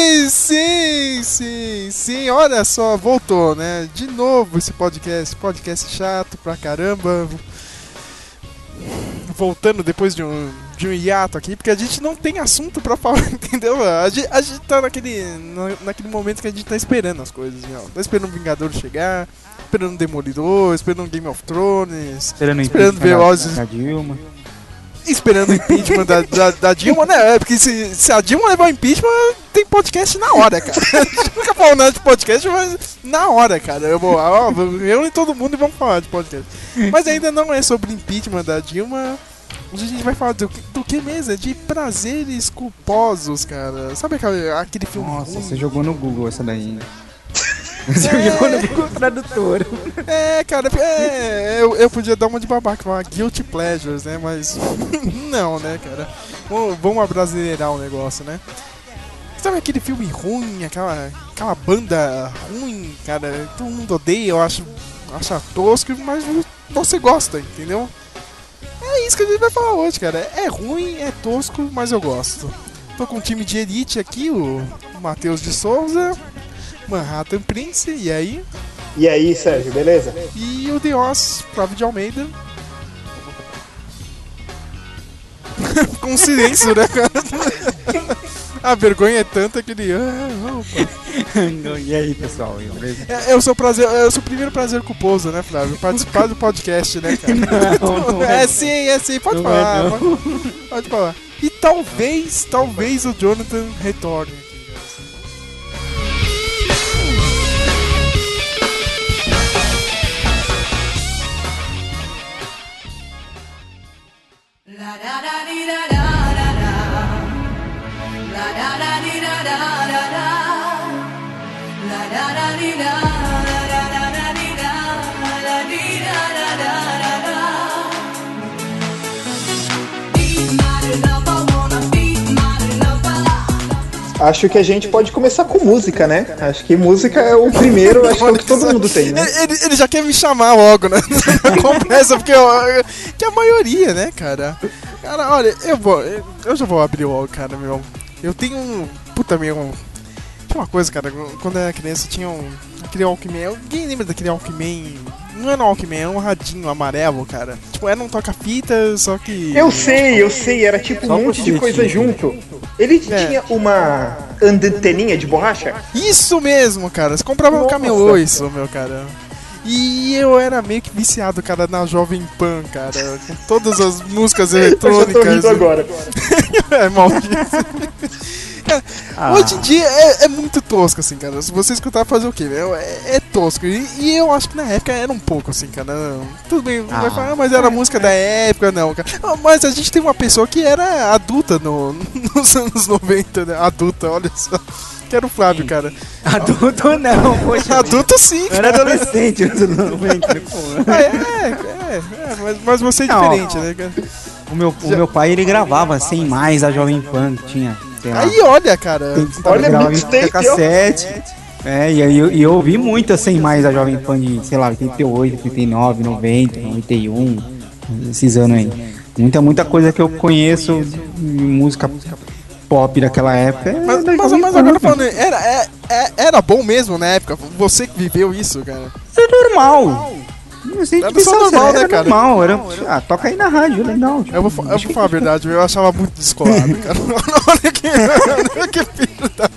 Sim, sim, sim, sim. Olha só, voltou, né? De novo esse podcast, podcast chato pra caramba. Voltando depois de um, de um hiato aqui, porque a gente não tem assunto pra falar, entendeu? A gente, a gente tá naquele, na- naquele momento que a gente tá esperando as coisas, ó. Tá esperando o Vingador chegar, esperando o Demolidor, esperando Game of Thrones, Esperando, Esperando ver a Dilma. Esperando o impeachment da, da, da Dilma, né? É, Porque se, se a Dilma levar o impeachment, tem podcast na hora, cara. A gente nunca falou nada de podcast, mas na hora, cara. Eu vou, ó, eu e todo mundo vamos falar de podcast. Mas ainda não é sobre impeachment da Dilma. Hoje a gente vai falar do, que- do que mesmo? É de prazeres culposos, cara. Sabe aquele, aquele filme Nossa, ruim? você jogou no Google essa daí. Você jogou no Google Tradutor. É, cara, é, eu, eu podia dar uma de babaca, uma guilty pleasures, né? Mas não, né, cara? Vamos, vamos abrasileirar o negócio, né? Sabe aquele filme ruim, aquela, aquela banda ruim, cara? Todo mundo odeia, eu acho, acha tosco, mas você gosta, entendeu? É isso que a gente vai falar hoje, cara. É ruim, é tosco, mas eu gosto. Tô com um time de elite aqui, o Matheus de Souza, Manhattan Prince, e aí? E aí, Sérgio, beleza? E o Dios, Flávio de Almeida. Com silêncio, né, cara? A vergonha é tanta que ele. Ah, opa. e aí, pessoal? Beleza? É, é o seu prazer, é o seu primeiro prazer culposo, né, Flávio? Participar do podcast, né, cara? Não, não é é. sim, é sim, pode Não falar. é. Pode, pode falar. E talvez, talvez o Jonathan retorne. Acho que a gente pode começar com música, né? Acho que música é o primeiro, acho que é o que todo mundo tem, né? Ele, ele já quer me chamar logo, né? Compressa, porque eu- que a maioria, né, cara? Cara, olha, eu vou. Eu já vou abrir logo, cara, meu. Eu tenho um. Puta, meu. Tinha uma coisa, cara, quando eu era criança tinha um. Aquele Walkman. Alguém lembra daquele Walkman? Não era um Walkman, era um radinho amarelo, cara. Tipo, era um toca-fita, só que. Eu sei, eu sei, era tipo Só um monte de coisa junto. Ele É. tinha uma anteninha de borracha? Isso mesmo, cara. Você comprava no Nossa. camelô isso, meu cara. E eu era meio que viciado, cara, na Jovem Pan, cara. Com todas as músicas Eu já tô eletrônicas. rindo agora. é maldito. Cara, Ah. Hoje em dia é, é muito tosco, assim, cara. Se você escutar, fazer o quê? meu? É, é tosco. E, e eu acho que na época era um pouco, assim, cara. Tudo bem, vai Ah. falar, ah, mas era a música da época, não, cara. Ah, Mas a gente tem uma pessoa que era adulta no, nos anos 90, né? Adulta, olha só. Que era o Flávio, cara. Adulto não, poxa. Adulto sim, Eu era cara. adolescente nos anos 90, pô. Ah, é, é, é, mas, mas você é Não. diferente, né, cara? O meu, o meu pai, ele gravava sem mais a Jovem Pan, que tinha, lá, Aí, olha, cara. Olha, gravava em mixtape, cassete. É, e eu, e eu ouvi muito sem mais a Jovem Pan de, sei lá, 88, 89, 90, 91, esses anos aí. Muita, muita coisa que eu conheço, música pop daquela época. é Mas, mas, mas Pan, agora falando, era, é- é- era bom mesmo na época? Você que viveu isso, cara? Isso é normal. Não sei Era só normal, era né, cara? normal, era, ah, toca aí na rádio, legal. Eu vou, eu vou falar a verdade, eu achava muito descolado, cara. olha que, olha que filho da.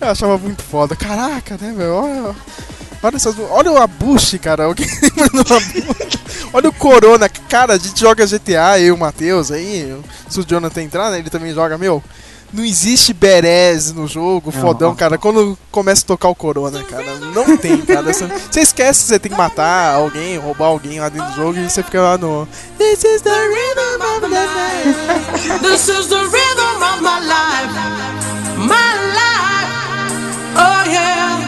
Eu achava muito foda. Caraca, né, velho? Olha, olha, essas, olha o Abushi, cara. Alguém? Olha o Corona. Cara, a gente joga GTA, eu e o Matheus aí. Se o Jonathan entrar, né, ele também joga, meu não existe berés no jogo, não. fodão, cara. Quando começa a tocar o corona, cara, não tem, cara. Você esquece você tem que matar alguém, roubar alguém lá dentro do jogo e você fica lá no. This is the rhythm of my life. This is the rhythm of my life. My life. Oh yeah.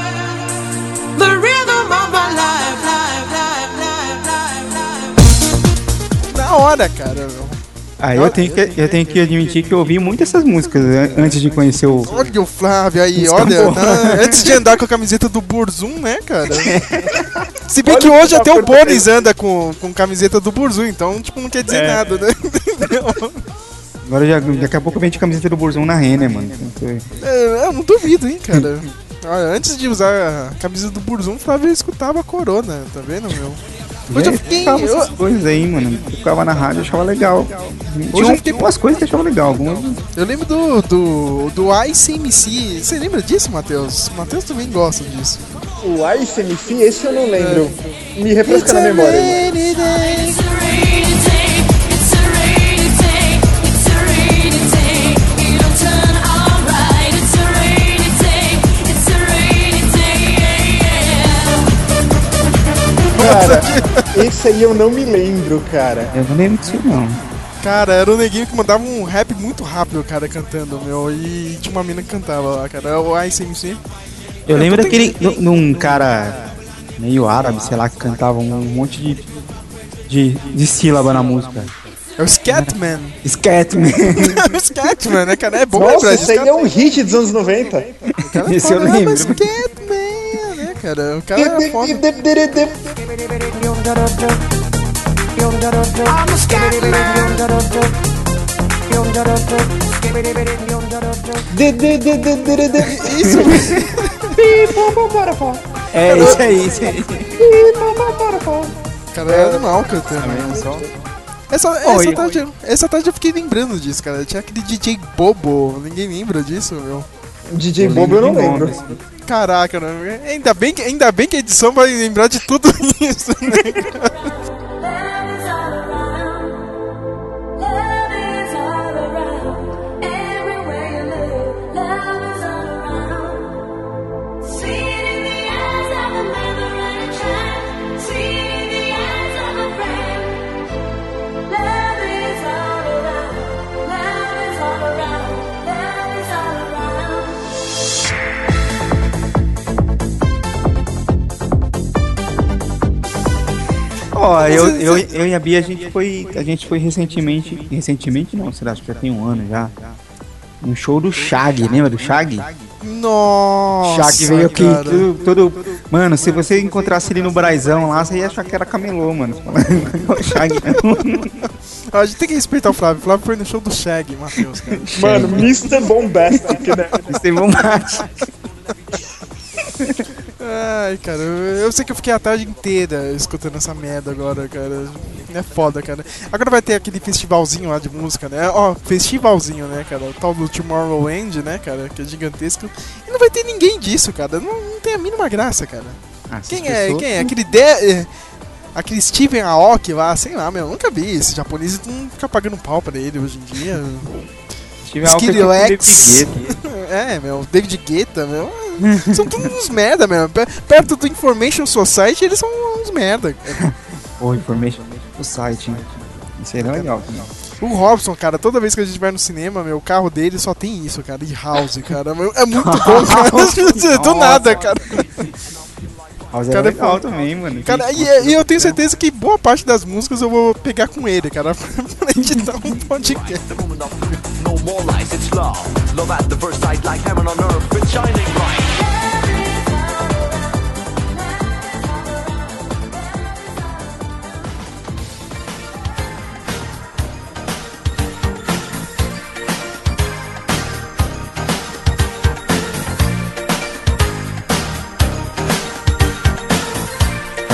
The rhythm of my life. life, life, life, life. Na hora, cara. Aí eu tenho, que, eu tenho que admitir que eu ouvi muito essas músicas an- antes de conhecer o. Olha o Flávio aí, olha. tá- antes de andar com a camiseta do Burzum, né, cara? Se bem Olha que hoje até tá o Bonis anda com, com camiseta do Burzum, então, tipo, não quer dizer É. nada, né? Agora já, daqui a pouco venho de camiseta do Burzão na Renner, mano. É, eu não duvido, hein, cara. Olha, antes de usar a camisa do Burzum, o Flávio escutava a Corona, tá vendo, meu? Hoje eu fiquei. Eu, essas coisas aí, mano. Eu ficava na rádio, eu achava legal. Hoje Tinha eu fiquei- tem umas coisas que achava legal. Algumas... eu lembro do, do, do ICMC. Você lembra disso, Matheus? O Matheus também gosta disso. O Ice MC, esse eu não lembro. Me refresca na memória. Cara, esse aí eu não me lembro, cara. Eu não lembro disso, não. Cara, era um neguinho que mandava um rap muito rápido, cara, cantando, meu. E tinha uma mina que cantava lá, cara. O ICMC. Eu Eu lembro daquele. de um cara meio árabe, sei lá, que cantava um monte de. de, de sílaba na música. É o Scatman. Scatman. o Scatman, né, cara? É bom Nossa, lembrar esse aí é um hit dos anos 90. cara esse eu "Ah, lembro." mas Scatman, cara? O cara é foda. Isso, é, isso aí, isso aí. cara, é animal cantando. né, só. Essa, essa, Oi. tarde, essa tarde eu fiquei lembrando disso, cara. Tinha aquele DJ Bobo. Ninguém lembra disso, meu. DJ Bobo eu não lembro. assim. Caraca, né? ainda, bem que, ainda bem que a edição vai lembrar de tudo isso, né? Ó, eu, eu, eu e a Bia, a gente foi. A gente foi recentemente. Recentemente não, será que já tem um ano já. Um show do Shag, lembra do Shag? Nossa, Shag veio aqui tudo, todo. Mano, se você encontrasse ele no Braizão lá, você ia achar que era camelô, mano. O Shag. A gente tem que respeitar o Flávio. O Flávio foi no show do Shag, Matheus, cara. Mano, Mr. Bombastic, né? Um mate. Ai, cara, eu, sei que eu fiquei a tarde inteira escutando essa merda agora, cara. É foda, cara. Agora vai ter aquele festivalzinho lá de música, né? Ó, festivalzinho, né, cara? O tal do Tomorrowland, né, cara? Que é gigantesco. E não vai ter ninguém disso, cara. Não, não tem a mínima graça, cara. Ah, essas Quem é? pessoas- Quem é? Aquele de... é, Aquele Steven Aoki lá, sei lá, meu, nunca vi. Esse japonês não fica pagando pau pra ele hoje em dia. Que Skilly é. É, meu, David Guetta, meu. São todos uns merda, meu. Pe- Perto do Information Society, eles são uns merda. Pô, Information o site, hein? Isso aí era legal também. O Robson, cara, toda vez que a gente vai no cinema, meu, o carro dele só tem isso, cara. E House, cara. É muito bom, cara. Do nada, cara. House Cara, era é legal também, mano. Cara, e, e eu tenho certeza que boa parte das músicas eu vou pegar com ele, cara, pra editar um podcast. No more lies, it's love. Love at the first sight, like heaven on earth, it's shining bright.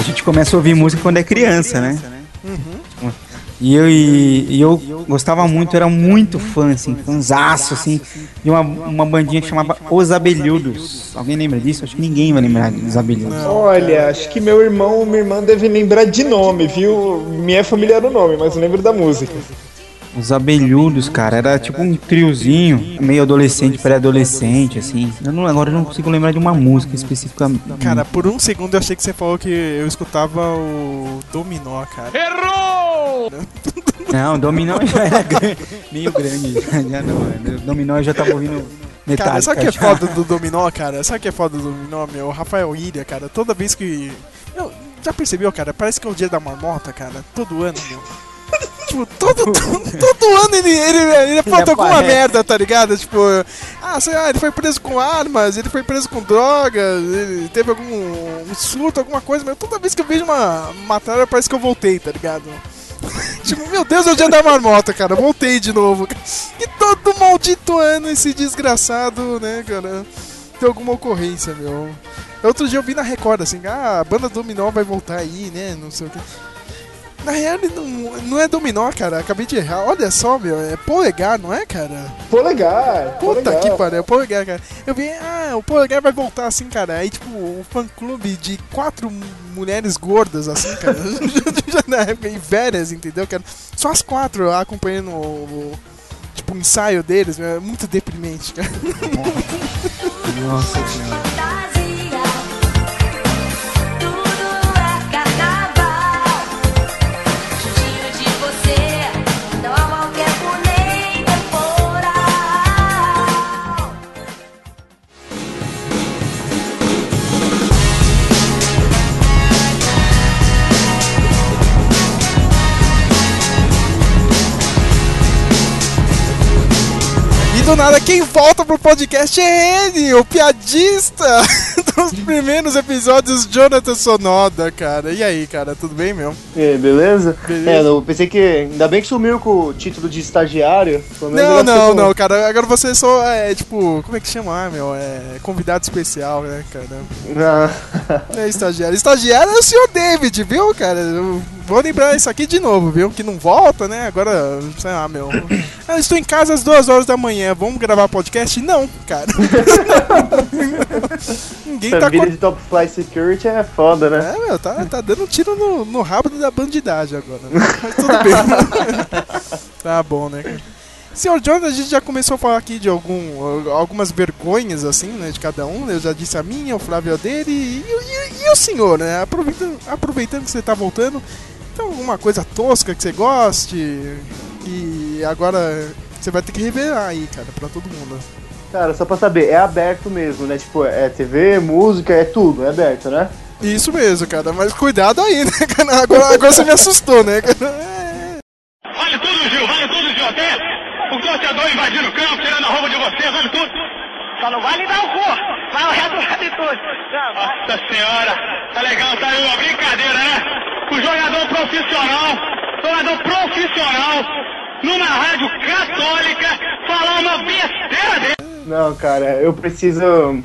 Gente começa a ouvir música quando é criança, né? E eu, e, e eu gostava muito, era muito fã, assim, fãzaço, assim, de uma, uma bandinha que chamava Os Abelhudos. Alguém lembra disso? Acho que ninguém vai lembrar dos Abelhudos. Olha, acho que meu irmão minha irmã devem lembrar de nome, viu? Minha família era o nome, mas lembro da música. Os Abelhudos, cara, era tipo um triozinho, meio adolescente, pré-adolescente, assim. Eu não, agora eu não consigo lembrar de uma música específica. Cara, por um segundo eu achei que você falou que eu escutava o Dominó, cara. Não, Dominó já era meio grande, já, não. né? Dominó eu já tava ouvindo Metallica. Cara, sabe o que é foda do Dominó, cara? Sabe o que é foda do Dominó, meu? O Rafael Ilha, cara, toda vez que. Meu, já percebeu, cara? Parece que é o dia da marmota, cara. Todo ano, meu. Tipo, todo, todo, ano ele, ele, ele apronta alguma merda, tá ligado? Tipo, ah, sei lá, ele foi preso com armas, ele foi preso com drogas, ele teve algum um surto, alguma coisa, mas toda vez que eu vejo uma matéria parece que eu voltei, tá ligado? tipo, meu Deus, é o dia da marmota, cara, voltei de novo. E todo maldito ano esse desgraçado, né, cara, tem alguma ocorrência, meu. Outro dia eu vi na Record, assim, ah, a banda Dominó vai voltar aí, né, não sei o que. Na real, ele não, não é Dominó, cara, acabei de errar. Olha só, meu, é polegar, não é, cara? Polegar. Puta polegar. que pariu, polegar, cara. Eu vi, ah, o polegar vai voltar assim, cara. Aí, tipo, um fã-clube de quatro mulheres gordas, assim, cara. Já na época, e velhas, entendeu, cara? Só as quatro acompanhando o, o- tipo, o ensaio deles, meu, é muito deprimente, cara. Nossa senhora. Do nada, quem volta pro podcast é ele, o piadista dos primeiros episódios, Jonathan Sonoda, cara. E aí, cara, tudo bem, meu? E aí, beleza? Beleza. É, eu pensei que. Ainda bem que sumiu com o título de estagiário. Não, não, não, cara. Agora você só é, tipo, como é que chama, ah, meu? É convidado especial, né, cara? Ah, É estagiário. Estagiário é o senhor David, viu, cara? Eu vou lembrar isso aqui de novo, viu? Que não volta, né? Agora, sei lá, meu. Eu estou em casa às duas horas da manhã. Vamos gravar podcast? Não, cara. Ninguém essa tá vida de Top Fly Security é foda, né? É, meu, tá, tá dando um tiro no, no rabo da bandidagem agora. Né? Mas tudo bem. tá bom, né, cara? Senhor Jonathan, a gente já começou a falar aqui de algum, algumas vergonhas, assim, né, de cada um. Eu já disse a minha, o Flávio a dele e, e- e o senhor, né? Aproveitando, aproveitando que você tá voltando, tem alguma coisa tosca que você goste e agora você vai ter que revelar aí, cara, pra todo mundo. Cara, só pra saber, é aberto mesmo, né? Tipo, é TV, música, é tudo, é aberto, né? Isso mesmo, cara, mas cuidado aí, né, cara? Agora, agora você me assustou, né, cara? É. Vale tudo, Gil, vale tudo, Gil. Até o torcedor invadindo o campo, tirando a roupa de você, vale tudo. Só não vale dar o cu. Vai o resto vale tudo. Nossa senhora, tá legal, tá aí uma brincadeira, né? O jogador profissional, jogador profissional, numa rádio católica, falar uma besteira dele. Não, cara, eu preciso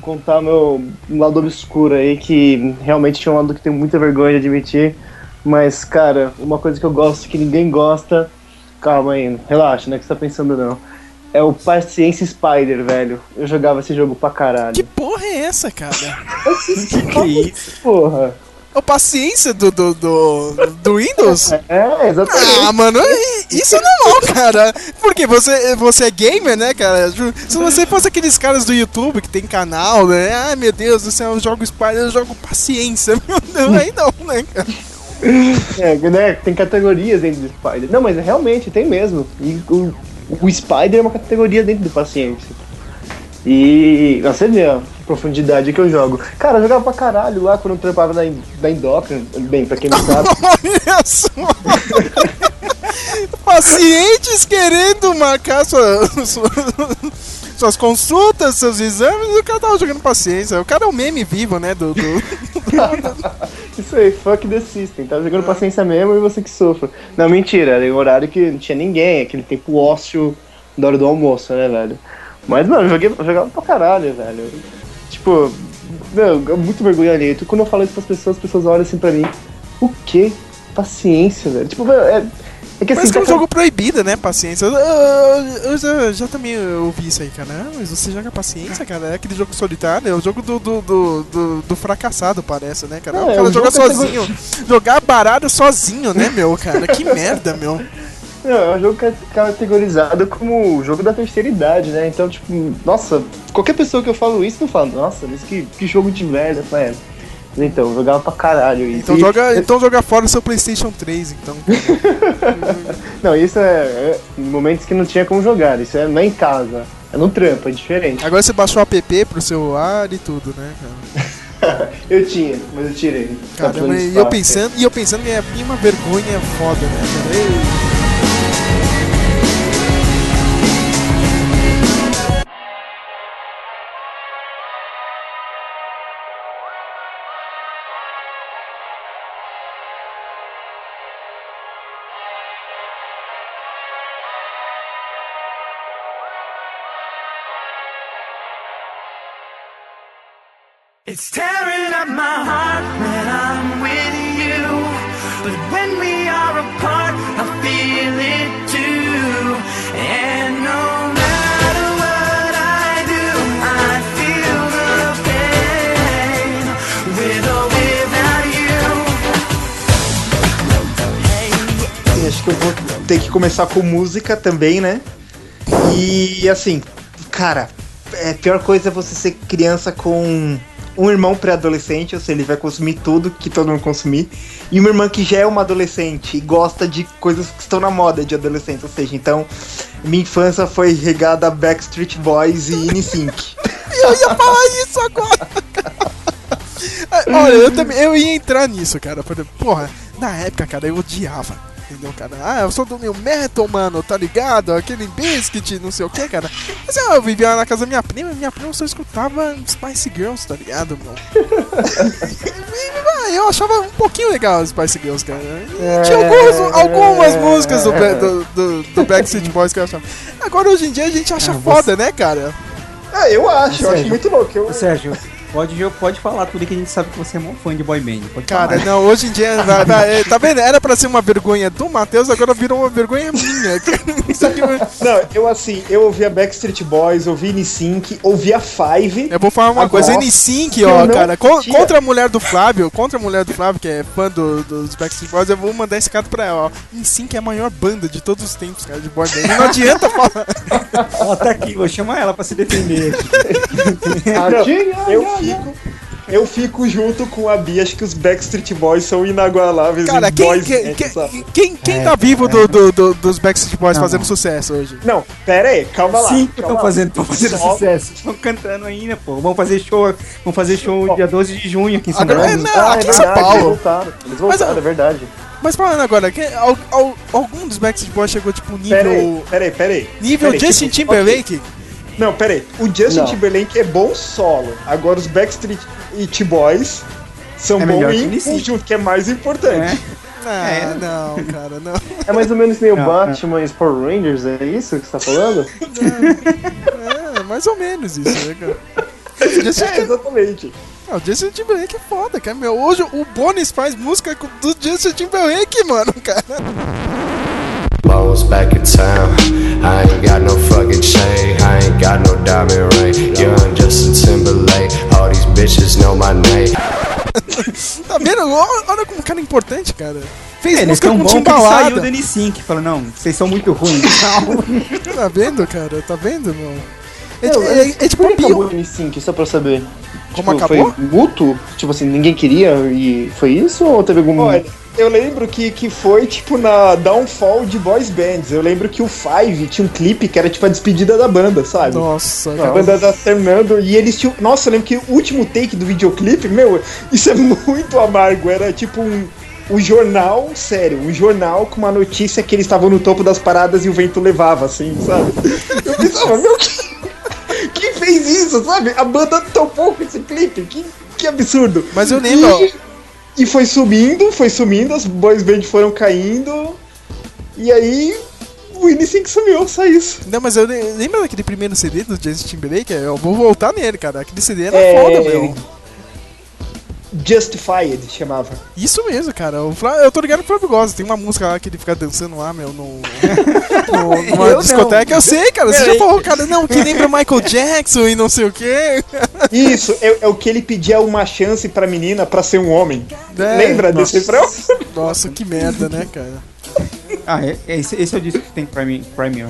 contar meu lado obscuro aí, que realmente é um lado que tenho muita vergonha de admitir. Mas, cara, uma coisa que eu gosto que ninguém gosta. Calma aí, relaxa, não é que você tá pensando não. É o Paciência Spider, velho. Eu jogava esse jogo pra caralho. Que porra é essa, cara? que isso? Porra. Ô, paciência do, do, do, do Windows? É, exatamente. Ah, mano, isso é normal, cara. Porque você, você é gamer, né, cara? Se você fosse aqueles caras do YouTube que tem canal, né? Ai, meu Deus do céu, eu jogo Spider, eu jogo paciência. Meu Deus, aí não, né, cara? É, né, tem categorias dentro do Spider. Não, mas realmente tem mesmo. E o, o Spider é uma categoria dentro do Paciência. E você vê a profundidade que eu jogo. Cara, eu jogava pra caralho lá quando eu trampava na, na Indocra. Bem, pra quem não sabe. Olha só. Pacientes querendo marcar sua, sua- suas consultas, seus exames, e o cara tava jogando paciência. O cara é um meme vivo, né? Do, do- Isso aí, fuck the system. Tava jogando paciência mesmo e você que sofre. Não, mentira, era um horário que não tinha ninguém, aquele tempo ócio da hora do almoço, né, velho? Mas, mano, eu joguei, eu jogava pra caralho, velho. Tipo, meu, muito vergonha ali. Quando eu falo isso pras pessoas, as pessoas olham assim pra mim. O quê? Paciência, velho. Tipo, velho, é, é que assim. Parece que é um jogo proibido, né? Paciência. Eu, eu- eu já, já também ouvi isso aí, cara. Mas você joga paciência, cara? É aquele jogo solitário, é o jogo do, do, do, do- do fracassado, parece, né, cara? É, o cara joga é sozinho. Jogar baralho sozinho, né, meu, cara? Que merda, meu. Não, é um jogo ca- categorizado como o jogo da terceira idade, né? Então, tipo, nossa, qualquer pessoa que eu falo isso não fala, nossa, mas que, que jogo de merda, é. Então, eu jogava pra caralho isso. Então E- joga, então joga fora o seu PlayStation 3, então. Não, isso é, é momentos que não tinha como jogar, isso é, não em casa, é no trampo, é diferente. Agora você baixou o app pro celular e tudo, né, cara? Eu tinha, mas eu tirei. Tá Cara, falando mas de e eu pensando, e eu pensando que é uma vergonha foda, né? Ei. Começar com música também, né? E assim, cara, é, pior coisa é você ser criança com um irmão pré-adolescente, ou seja, ele vai consumir tudo que todo mundo consumir, e uma irmã que já é uma adolescente e gosta de coisas que estão na moda de adolescente, ou seja, então minha infância foi regada a Backstreet Boys e NSYNC. Eu ia falar isso agora! Olha, eu também eu ia entrar nisso, cara. Porra, na época, cara, eu odiava. Entendeu, cara? Ah, eu sou do New Metal, mano, tá ligado? Aquele Biscuit, não sei o que, cara. Mas ah, eu vivia na casa da minha prima e minha prima só escutava Spice Girls, tá ligado, meu? E, ah, eu achava um pouquinho legal as Spice Girls, cara. E Tinha algumas, algumas músicas do, do, do, do Backstreet Boys que eu achava. Agora, hoje em dia, a gente acha foda, né, cara? Ah, eu acho, eu acho Sérgio, muito louco. Eu, Sérgio, pode, pode falar tudo que a gente sabe que você é um fã de boy band. Pode Cara, falar. não, hoje em dia, é, tá vendo? Era pra ser uma vergonha do Matheus, agora virou uma vergonha minha. Aqui, Não, eu assim, eu ouvia Backstreet Boys, ouvia NSYNC, ouvia Five. eu vou falar uma Agora, coisa, N5, eu ó, não cara, con- contra a mulher do Flávio, contra a mulher do Flávio, que é fã do- dos Backstreet Boys, eu vou mandar esse cara pra ela, ó. N5 é a maior banda de todos os tempos, cara, de boy band. Não adianta falar. Ela tá aqui, vou chamar ela pra se defender. Não, eu fico. Eu fico junto com a Bia, acho que os Backstreet Boys são inagualáveis Cara, em quem, boys quem, band, quem, sabe? quem, quem É, tá vivo é. do, do- do- dos Backstreet Boys Não, fazendo não. sucesso hoje? Não, pera aí, calma lá. Sim, estão fazendo, tão fazendo Só- sucesso. Estão cantando ainda, pô. Vamos fazer show, vamos fazer show dia 12 de junho aqui em São Agora, Paulo. é, não, Ah, aqui é em São verdade, eles Paulo. voltaram. Eles Mas, voltaram, ó, é verdade. Mas falando agora, que, al- al- algum dos Backstreet Boys chegou tipo nível. pera aí, pera aí. Nível Pera aí, Justin tipo, Timberlake? ok. Não, pera aí. O Justin Não. Timberlake é bom solo. Agora os Backstreet Boys são É bons em conjunto, que é mais importante. Não, É. não, cara, não. É mais ou menos nem o Não, Batman e os Power Rangers, é isso que você tá falando? É, mais ou menos isso, né, cara? O Justin, É, exatamente. ah, o Justin Timberlake é foda, cara. Meu, hoje o Bonis faz música com- do Justin Timberlake, mano, cara. Back in town. I ain't got no fucking chain. I ain't got no diamond ring. Young Justin Timberlake. All these bitches know my name. Tá vendo? Olha, como um cara importante, cara. Fez É, eles música tão com bom que saiu timbalada. do N5. Falou, não, vocês são muito ruins. Tá vendo, cara? Tá vendo, meu? É, Não, é- é- é tipo um o N5, só pra saber? Como Tipo, acabou? Foi mútuo? Tipo assim, ninguém queria e foi isso? Ou teve algum... Olha, eu lembro que, que foi tipo na downfall de boys bands. Eu lembro que o Five tinha um clipe que era tipo a despedida da banda, sabe? Nossa, A cara. banda tá terminando e eles tinham. Nossa, eu lembro que o último take do videoclipe, meu, isso é muito amargo. Era tipo um. Um jornal, sério, um jornal com uma notícia que eles estavam no topo das paradas e o vento levava, assim, sabe? Eu pensava, meu, que, fez isso, sabe? A banda topou com esse clipe, que, que absurdo. Mas eu lembro. E, e foi subindo, foi sumindo, as boys band foram caindo, e aí o N5 sumiu, só isso. Não, mas eu le- lembra daquele primeiro CD do Justin Timberlake? Eu vou voltar nele, cara. Aquele CD era É, foda, meu. Justified chamava. Isso mesmo, cara. O Flá- eu tô ligado pro Flávio gosta. Tem uma música lá que ele fica dançando lá, meu, no, no- numa Eu não. discoteca. Eu sei, cara. Você já Peraí. falou, cara, não, que lembra Michael Jackson e não sei o quê. Isso, é, é o que ele pedia uma chance pra menina pra ser um homem. É, Lembra desse refrão? Nossa, que merda, né, cara? ah, é, é, esse, esse é o disco que tem Prime, Prime,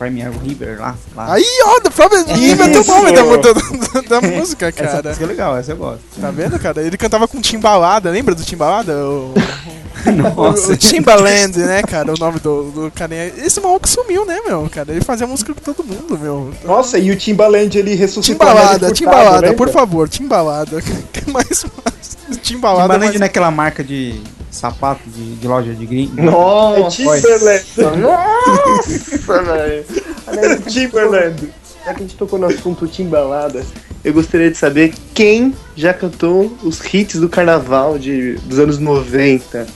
Prime River lá. lá. Aí, ó, o Flávio inventou o Isso. nome da, da, da música, essa cara. música é legal, essa eu gosto. Tá vendo, cara? Ele cantava com timbalada. Lembra do timbalada? O, Nossa. O Timbaland, né, cara? O nome do, do carinha. Esse maluco sumiu, né, meu, cara? Ele fazia música com todo mundo, meu. Nossa, e o Timbaland ele ressuscitou a Timbalada, Timbalada, né, por favor, Timbalada. Que mais, mais Timbalada, Timbaland mas... é aquela marca de sapato de, de loja de gringo? Nossa! É Timberland. Nossa, velho! Timberland. Já que a gente tocou no assunto Timbalada, eu gostaria de saber quem já cantou os hits do carnaval de, dos anos 90.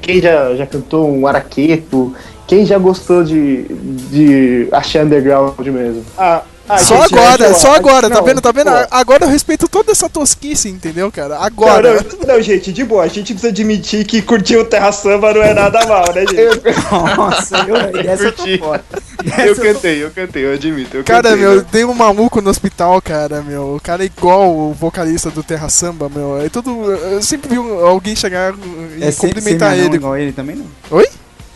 Quem já, já cantou um araqueto. Quem já gostou de, de achar underground mesmo. Ah, ah, Só gente, agora, eu- só agora, tá não, vendo? Tá vendo? pô. Agora eu respeito toda essa tosquice, entendeu, cara? Não, Agora. não, não, gente, de boa. A gente precisa admitir que curtir o Terra Samba não é nada mal, né, gente? Nossa, eu, essa eu tô curti. fora. Eu cantei, eu cantei, eu admito. Eu Cara, cantei, meu, né? tem um maluco no hospital, cara, meu. O cara é igual o vocalista do Terra Samba, meu. É tudo. Eu sempre vi alguém chegar e É cumprimentar ele. igual ele também não? Oi?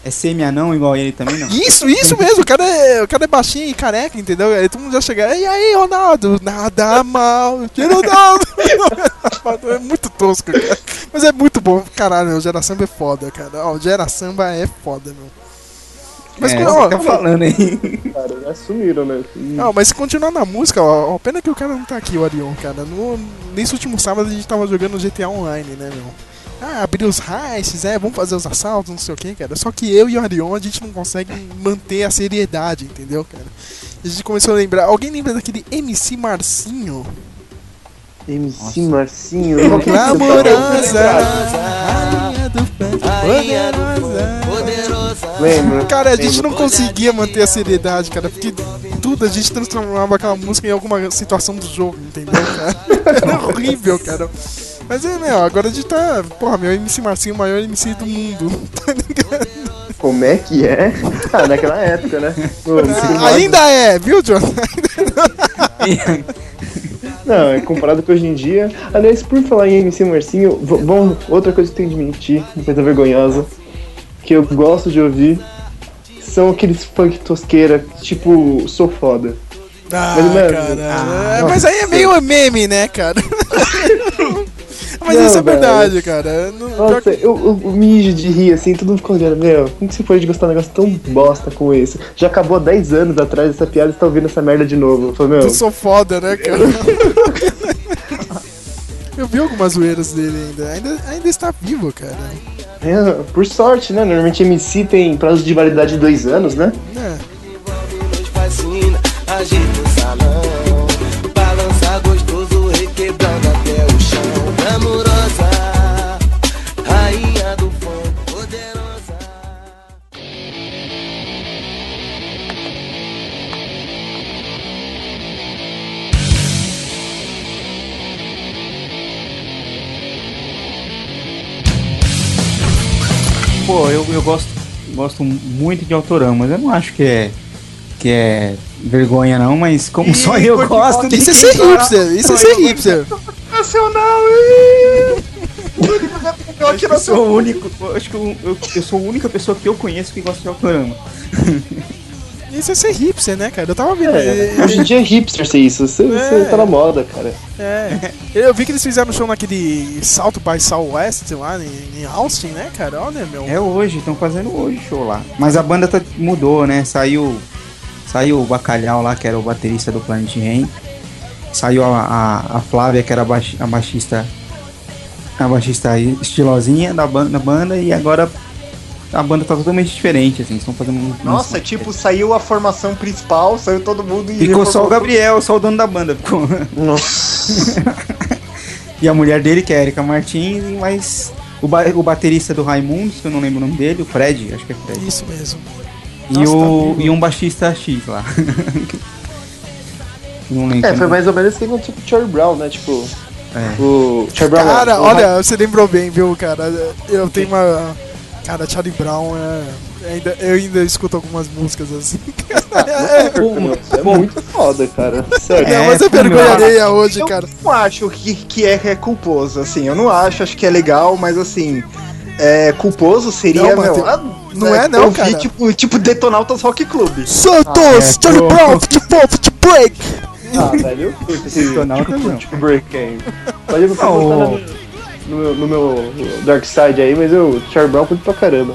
É semi-anão igual ele também não? Isso, isso mesmo, o cara, é, o cara é baixinho e careca, entendeu? Aí todo mundo já chega, e aí, Ronaldo? Nada mal, o Ronaldo! é muito tosco, cara. Mas é muito bom, caralho, o Gera Samba é foda, cara. Ó, o Gera Samba é foda, meu. Mas, é, ó, você tá falando aí. Cara, já sumiram, né? Não, mas se continuar na música, ó, ó, pena que o cara não tá aqui, o Arion, cara. No, nesse último sábado a gente tava jogando GTA Online, né, meu? Ah, abrir os heists, é, vamos fazer os assaltos, não sei o que, cara. Só que eu e o Arion, a gente não consegue manter a seriedade, entendeu, cara? A gente começou a lembrar. Alguém lembra daquele MC Marcinho? MC Marcinho. Glamourosa, rainha do funk, poderosa. Lembro. Cara, a gente não conseguia manter a seriedade, cara, porque tudo a gente transformava aquela música em alguma situação do jogo, entendeu, cara? Era horrível, cara. Mas é, meu, agora a gente tá. Porra, meu MC Marcinho, o maior MC do mundo. Tá ligado? Como é que é? Ah, naquela época, né? No- no- Ainda é, viu, John? Não, é comparado com hoje em dia. Aliás, por falar em MC Marcinho, bom, outra coisa que eu tenho de mentir, uma coisa vergonhosa, que eu gosto de ouvir, são aqueles funk tosqueira, tipo, sou foda. Ah, Mas, mano, é, mas aí é meio meme, né, cara? mas Não, isso é velho. verdade, cara. Não- Nossa, eu, eu, eu mijo de rir assim, todo mundo fica olhando, meu, como que você pode gostar de um negócio tão bosta com isso? Já acabou há 10 anos atrás essa piada e você tá ouvindo essa merda de novo. Eu falei, meu, Eu sou foda, né, cara? Eu vi algumas zoeiras dele ainda. Ainda, ainda está vivo, cara. é, por sorte, né? Normalmente MC tem prazo de validade de 2 anos, né? É. agita o salão. Pô, eu, eu gosto, gosto muito de Autoramas. Eu não acho que é, que é vergonha, não, mas como só eu gosto. Isso é ser hipster, isso é ser hipster. Nacional! Eu eu sou o único. Eu acho que eu, eu, eu sou a única pessoa que eu conheço que gosta de Autorama. Isso é ser hipster, né, cara? Eu tava vendo. É, é, hoje em dia é hipster ser isso, você, você É. tá na moda, cara. É. Eu vi que eles fizeram um show naquele Salto by Southwest lá em, em Austin, né, cara? Olha, meu. É hoje, estão fazendo hoje show lá. Mas a banda tá, mudou, né? Saiu. Saiu o Bacalhau lá, que era o baterista do Planet Rain. Saiu a, a, a Flávia, que era a, a baixista. A baixista aí, estilosinha da banda, da banda. E agora a banda tá totalmente diferente, assim. Estão fazendo um. Nossa, tipo, saiu a formação principal, saiu todo mundo e. Ficou só o Gabriel, só o dono da banda. Ficou. e a mulher dele, que é a Erika Martins, e mais o, ba- o baterista do Raimundos, que eu não lembro o nome dele, o Fred, acho que é Fred. Isso mesmo. E, Nossa, tá o, vivo. e um baixista X lá. não lembro. É, foi mais ou menos assim com tipo o Charlie Brown, né? Tipo, É. o Charlie Brown. Cara, o olha, você lembrou bem, viu, cara? Eu tenho uma. Cara, Charlie Brown é. Ainda, eu ainda escuto algumas músicas assim. É muito foda, cara. Sério. não, mas é vergonha alheia hoje, Eu cara. não acho que, que é, é culposo, assim. Eu não acho, acho que é legal, mas assim. É, culposo seria, Não, meu. Ah, não é não, ouvir, cara. Tipo, tipo Detonautas Rock Club. Santos, é, Charlie pô. Brown, futebol, futebol break. Ah, velho, eu curto esse Detonautas tipo, não. tipo break Não, botar o- na- no meu, no meu Dark Side aí, mas eu, Charlie Brown, curto pra caramba.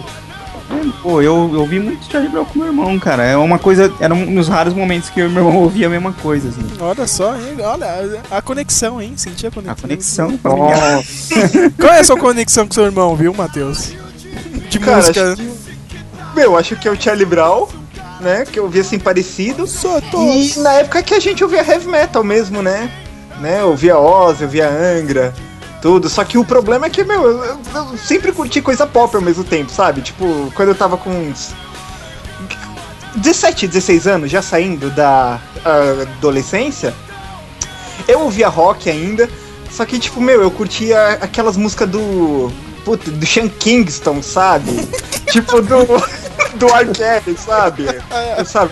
Pô, eu, eu ouvi muito Charlie Brown com meu irmão, cara. É uma coisa. Era um dos raros momentos que eu e meu irmão ouvia a mesma coisa, assim. Olha só, hein? Olha a conexão, hein? Senti a conexão. A conexão. Qual é a sua conexão com seu irmão, viu, Matheus? De Cara, música. acho que- Meu, acho que é o Charlie Brown, né? Que eu vi assim parecido. E na época que a gente ouvia heavy metal mesmo, né? né? Eu ouvia Oz, eu via Angra, tudo. Só que o problema é que, meu, eu, eu- eu sempre curti coisa pop ao mesmo tempo, sabe? Tipo, quando eu tava com uns 17, 16 anos, já saindo da ah, adolescência, eu ouvia rock ainda. Só que, tipo, meu, eu curtia aquelas músicas do. Puta, do Sean Kingston, sabe? tipo, do. Do R. Kelly, sabe? sabe?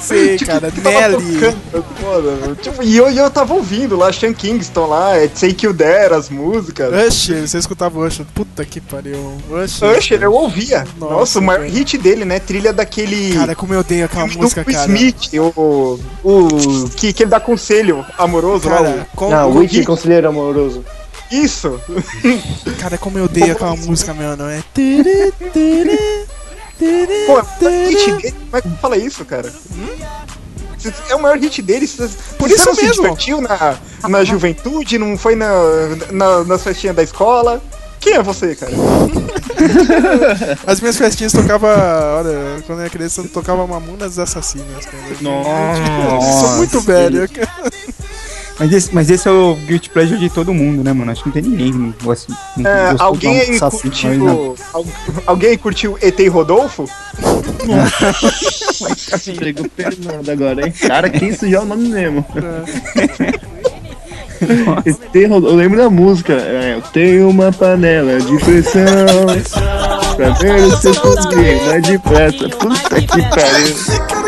Sei, Tipo, cara, Nelly. tocando, foda. Tipo, e eu, e eu tava ouvindo lá, Sean Kingston lá, é Take You There, as músicas. Usher, você escutava o Usher? Puta que pariu. Usher. Usher, eu ouvia. Nossa, Nossa, o maior hit dele, né? Trilha daquele. Cara, como eu odeio aquela música, cara. Smith, o. O. Que, que ele dá conselho amoroso lá. Cara, o- como- Ah, como- o Witch Conselheiro Amoroso. Isso! Cara, como eu odeio aquela música, meu, não é? Pô, é o maior hit dele. Como é que fala isso, cara? É o maior hit dele. Você, Por você isso não se mesmo. divertiu na, na juventude? Não foi na, na, nas festinhas da escola? Quem é você, cara? As minhas festinhas tocava, olha, quando eu era criança, eu tocava Mamunas Assassinas, cara. Eu sou muito velho. Mas esse, mas esse é o Guilty Pleasure de todo mundo, né, mano? Acho que não tem ninguém que gosta. que É, alguém de aí um mas não. curtiu. al- Alguém aí curtiu ET Rodolfo? Entregou Fernando agora, hein? Cara, que isso já é o nome mesmo. ET Rodolfo, eu lembro da música. É, eu tenho uma panela de pressão. Pra ver o seu subir mais depressa. Puta que pariu.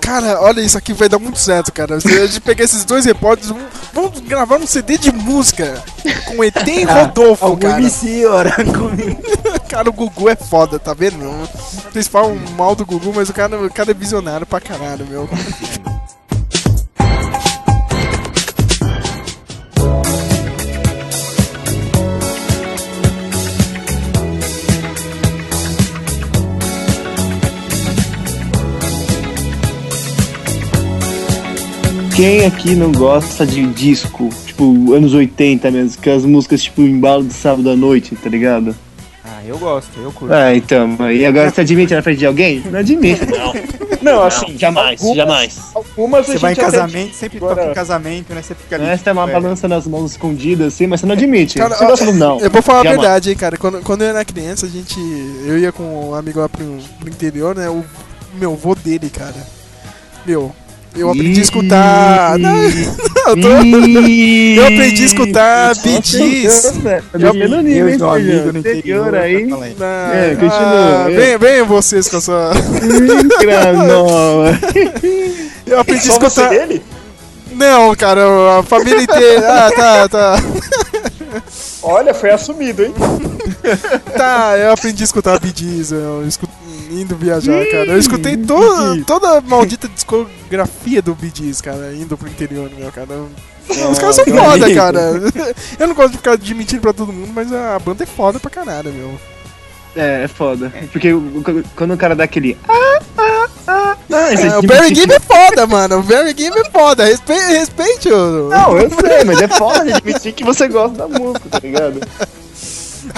Cara, olha isso aqui vai dar muito certo, cara. Se a gente pegar esses dois repórteres, vamos, vamos gravar um CD de música com ET e Rodolfo, Algum cara. MC, ora, comigo. Cara, o Gugu é foda, tá vendo? Vocês falam mal do Gugu, mas o cara, o cara é visionário pra caralho, meu. Quem aqui não gosta de disco? Tipo, anos 80 mesmo, que as músicas tipo embalo de sábado à noite, tá ligado? Ah, eu gosto, eu curto. Ah, então, e agora você admite na frente de alguém? Não admite, não. Não, assim, jamais, algumas- jamais. Algumas a Você vai em casamento, sempre Agora- toca em casamento, né? Você fica ali. Né, Você tem uma é. balança nas mãos escondidas assim, mas você não admite. Cara, você ó, gosta do não. Eu vou falar a Jamais. verdade, hein, cara. Quando, quando eu era criança, a gente. Eu ia com um amigo lá pro, pro interior, né? O meu vô dele, cara. Meu, eu aprendi a escutar. Não, eu, tô- eu aprendi a escutar. Tá Eu- Deus, nível, meu hein, no Interior aí. É, continua. ah, É. vocês com a sua. Granola. Eu aprendi a escutar. dele? Não, cara, a família inteira. Ah, tá, tá. Olha, foi assumido, hein? Tá, eu aprendi a escutar Gees, eu escu- indo viajar, cara. Eu escutei to toda a maldita discografia do Bee Gees, cara, indo pro interior, meu, cara. Os caras são foda, amigo. cara. Eu não gosto de ficar admitindo pra todo mundo, mas a banda é foda pra caralho, meu. É, é foda. Porque quando o cara dá aquele. Ah, ah, ah, ah, É, o Barry Gibb é foda, mano. O Barry Gibb é foda. Respeite, respeite o. Não, eu sei, mas é foda admitir que você gosta da música, tá ligado?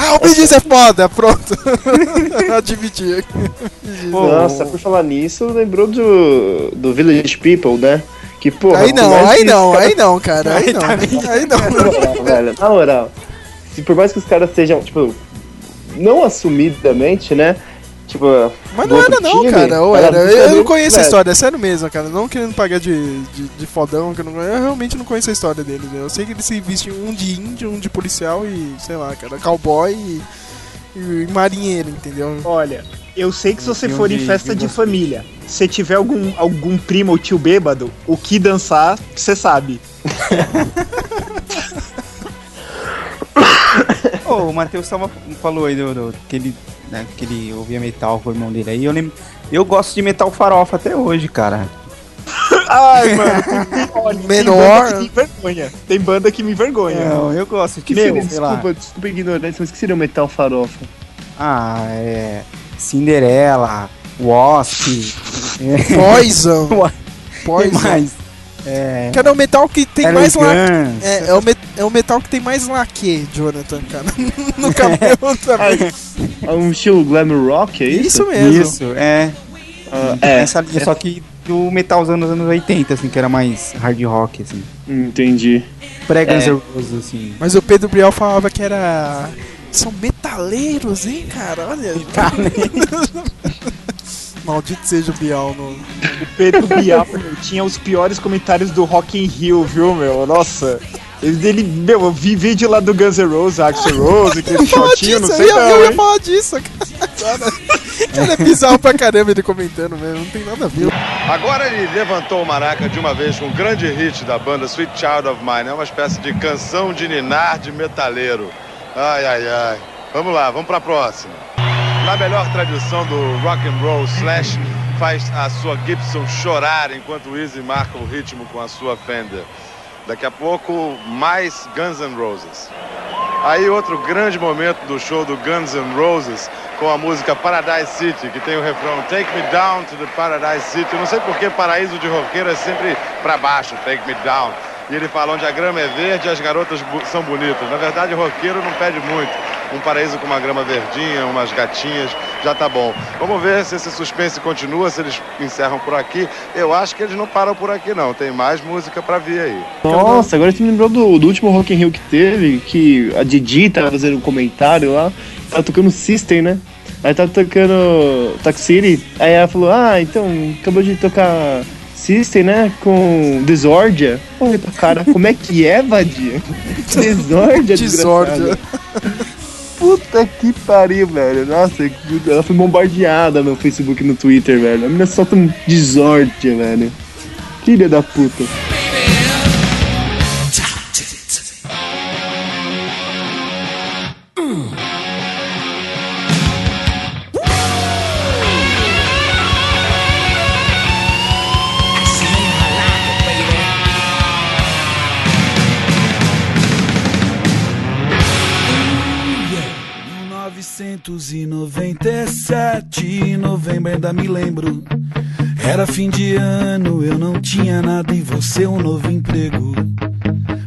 Ah, o Gees é foda, pronto. Admiti. Nossa, por falar nisso, lembrou do, do Village People, né? Que porra. Aí não, mais aí não, os caras- aí não, cara. Aí não. Aí Na não. moral, velho, na moral. Se por mais que os caras sejam, tipo, não assumidamente, né? Tipo, Mas do não era não, time, cara. Ou era. muito Eu, eu não conheço a velho. história, é sério mesmo, cara. Não querendo pagar de, de, de fodão, que eu, não, eu realmente não conheço a história deles. né? Eu sei que eles se vestem um de índio, um de policial e, sei lá, cara, cowboy e, e marinheiro, entendeu? Olha, eu sei que se você for em festa de família, se tiver algum, algum primo ou tio bêbado, o que dançar, você sabe. Ô, o Matheus falou aí do, do- que, ele, né, que ele ouvia metal com o irmão dele aí. Eu, lembro, eu gosto de metal farofa até hoje, cara. Ai, mano, olha, Menor. tem banda que me envergonha. Tem banda que me envergonha. Não, eu gosto. Que Tipo, seria, sei lá. desculpa, desculpa a ignorância, mas o que seria o metal farofa? Ah, é. Cinderela, Wasp. É, Poison. que Poison. mais? É. Cara, é o metal que tem mais lá. Elegance. É, é, o met- é o metal que tem mais laque, Jonathan, cara. no cabelo também. É um estilo glam rock, é isso? Isso mesmo. Isso, é. Ah, é, Essa linha, só que do metal dos anos, anos 80, assim, que era mais hard rock, assim. Entendi. Pré-Guns É. Roses, assim. Mas o Pedro Biel falava que era. São metaleiros, hein, cara? Olha. Maldito seja o Biel no. O Pedro Bial meu, tinha os piores comentários do Rock in Rio, viu, meu? Nossa. Ele, ele meu, eu vi vídeo lá do Guns N' Roses, Axel Rose, aquele shotinho, não sei eu, ia, não, eu ia hein? falar disso, cara. Cara, é bizarro pra caramba ele comentando mesmo, não tem nada a ver. Agora ele levantou o maraca de uma vez com um grande hit da banda Sweet Child of Mine. É uma espécie de canção de ninar de metaleiro. Ai, ai, ai. Vamos lá, vamos pra próxima. Na melhor tradição do rock and roll, Slash faz a sua Gibson chorar enquanto o Easy marca o ritmo com a sua Fender. Daqui a pouco, mais Guns N' Roses. Aí outro grande momento do show do Guns N' Roses com a música Paradise City, que tem o refrão Take Me Down to the Paradise City. Eu não sei porque paraíso de roqueiro é sempre pra baixo, Take Me Down. E ele fala onde a grama é verde as garotas são bonitas. Na verdade, roqueiro não pede muito. Um paraíso com uma grama verdinha, umas gatinhas, já tá bom. Vamos ver se esse suspense continua, se eles encerram por aqui. Eu acho que eles não param por aqui não. Tem mais música pra vir aí. Nossa, agora você me lembrou do, do último Rock in Rio que teve, que a Didi tava fazendo um comentário lá, tava tocando System, né? Aí tava tocando Toxicity, aí ela falou, ah, então, acabou de tocar System, né, com Desordia. Olha pra cara, como é que é, vadia? Desordia, Desórdia. Puta que pariu, velho. Nossa, ela foi bombardeada no Facebook e no Twitter, velho. A menina solta um desórdia, velho. Filha da puta. 1997, em novembro ainda me lembro. Era fim de ano, eu não tinha nada e você um novo emprego.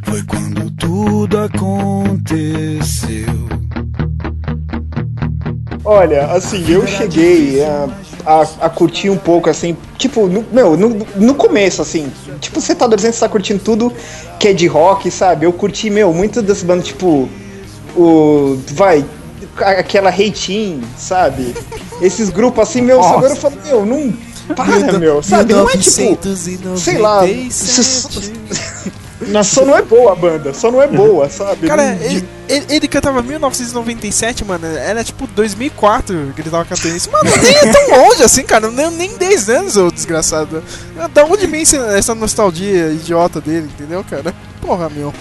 Foi quando tudo aconteceu. Olha, assim, eu cheguei a, a, a curtir um pouco, assim, tipo, no, meu, no, no começo, assim, tipo, você tá adolescente, você tá curtindo tudo que é de rock, sabe? Eu curti, meu, muito desse bando, tipo, o. Vai, aquela Reitinho, sabe? Esses grupos assim, meu, Nossa. agora eu falo, meu, não. Para, meu, sabe? Não é tipo. Sei lá. Não, só não é boa a banda, só não é boa, sabe? Cara, Não- ele, ele, ele cantava 1997, mano. Era tipo 2004 que ele tava cantando isso. Mano, nem é tão longe assim, cara. Nem, nem 10 anos, ô desgraçado. Da onde vem essa nostalgia idiota dele, entendeu, cara? Porra, meu.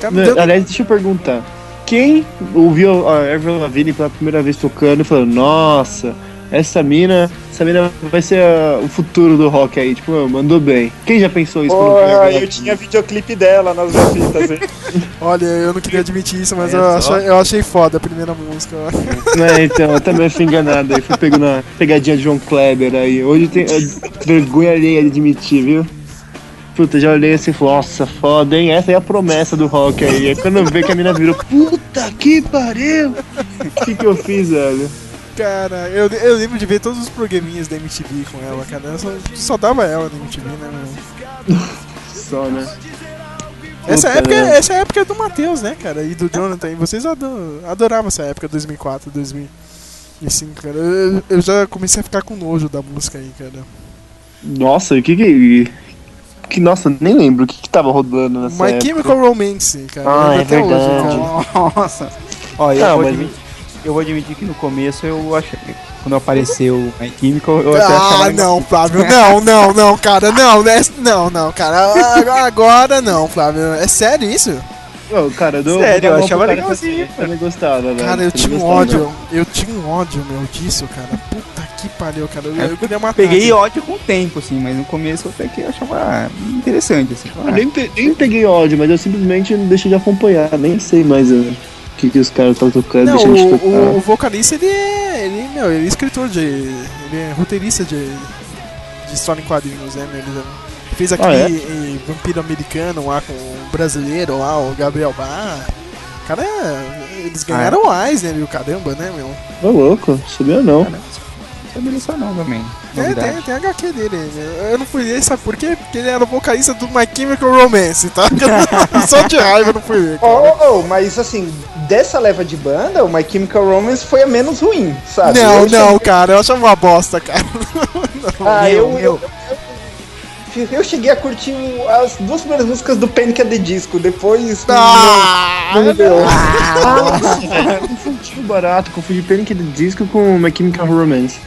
Cara, não deu- Aliás, deixa eu perguntar. Quem ouviu a Avril Lavigne pela primeira vez tocando e falou, nossa, essa mina, essa mina vai ser a- o futuro do rock aí, tipo, "Meu, mandou bem. Quem já pensou isso Porra, eu Lavigne? tinha videoclipe dela nas grafitas, hein? Olha, eu não queria admitir isso, mas É eu, achei, eu achei foda a primeira música. É, então, eu também fui enganado aí, fui pego na pegadinha de João Kleber aí. Hoje tem é, vergonha alheia de admitir, viu? Puta, já olhei assim e falei, nossa, foda, hein? Essa é a promessa do rock aí. Aí quando eu vi que a mina virou, puta que pariu! O que, que eu fiz, velho? Cara, eu, eu lembro de ver todos os programinhas da MTV com ela, cara. Eu só, só dava ela na MTV, né, meu? Só, né? Essa Puta, época, né? essa época é do Matheus, né, cara? E do Jonathan. E vocês ado- adoravam essa época, 2004, 2005, cara. Eu, eu já comecei a ficar com nojo da música aí, cara. Nossa, o que que. Que nossa, nem lembro o que, que tava rodando nessa My época. Chemical Romance, cara. Ah, é até hoje, verdade. cara. Nossa. Ó, eu, Não, vou mas- admitir, eu vou admitir que no começo eu achei. Quando apareceu My Chemical, eu até Ah, não, Flávio, não, não, não, cara, não, né? Não, não, cara, agora- não, Flávio. É sério isso? Ô, cara, do, Sério, eu achava legalzinho, que Eu não gostava, velho. Cara, eu Eu tinha não um ódio. não. Eu tinha um ódio, meu, disso, cara. Puta que pariu, cara. Eu, eu queria matar. Peguei assim. ódio com o tempo, assim, mas no começo até que eu achava interessante, assim. Eu nem, pe- nem peguei ódio, mas eu simplesmente deixei de acompanhar. Nem sei mais uh, o que, que os caras estão tocando, Não, o, tocar. o, o vocalista, ele é. Ele, meu, ele é escritor de. Ele é roteirista de, de história em quadrinhos, né, meu? Ele fez aquele Ah, é? eh, vampiro americano lá com o brasileiro lá, o Gabriel Bar. Cara, eles ganharam o Eisner e o caramba, né, meu? Ô, louco, sabia não. Não sabia disso não também. É, tem, tem HQ dele. Eu não fui ler, sabe por quê? Porque ele era o vocalista do My Chemical Romance, tá? Só de raiva eu não fui ler. Oh, oh, oh, mas assim, dessa leva de banda, o My Chemical Romance foi a menos ruim, sabe? Não, Eu não, cheguei- cara, eu achava uma bosta, cara. Ah, Meu, eu, meu. eu, eu, eu cheguei a curtir o- as duas primeiras músicas do Panic! at the Disco, depois. Ah, não, não deu. Confundi barato, confundi Panic! at the Disco com My Chemical Romance.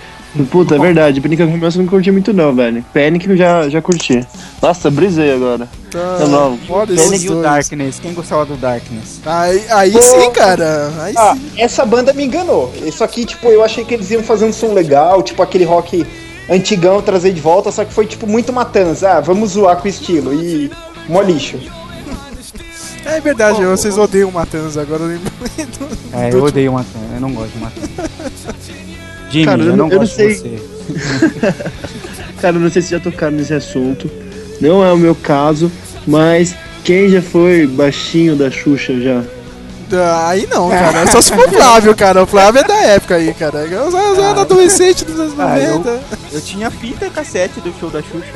Puta, é verdade, Panic! at the Romance eu não curti muito não, velho. Panic eu já, já curti. Nossa, brisei agora. Tá, É novo. Panic e o. Darkness. Quem gostava do Darkness? Aí, aí Pô. sim, cara. Aí Ah, sim. essa banda me enganou. Isso aqui, tipo, eu achei que eles iam fazer um som legal, tipo aquele rock antigão, trazer de volta, só que foi, tipo, muito matança. Ah, vamos zoar com o estilo. E. mó lixo. É verdade, vocês odeiam Matanza, agora eu lembrei do, É, eu odeio Matan, eu não gosto de Matan. Jimmy, Cara, eu, eu não não- eu não gosto de sei. você. Cara, eu não sei se já tocaram nesse assunto. Não é o meu caso, mas quem já foi baixinho da Xuxa já? Ah, Aí não, cara. Só se for o Flávio, cara. O Flávio é da época aí, cara. Eu, eu, eu era adolescente dos anos Ah, eu, 90. eu tinha fita cassete do show da Xuxa.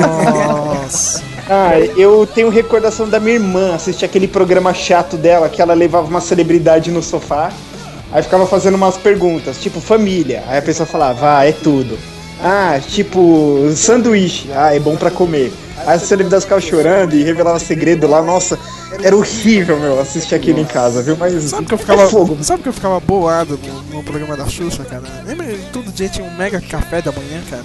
Nossa. Ah, eu tenho recordação da minha irmã assistir aquele programa chato dela, que ela levava uma celebridade no sofá, aí ficava fazendo umas perguntas, tipo família. Aí a pessoa falava, ah, é tudo. Ah, tipo, sanduíche, ah, é bom pra comer. Aí as celebridades ficavam chorando e revelava segredo lá, nossa, era horrível, meu, assistir aquilo em casa, viu? Mas Sabe que eu é ficava, fogo. sabe que eu ficava boado no, no programa da Xuxa, cara? Lembra que todo dia tinha um mega café da manhã, cara?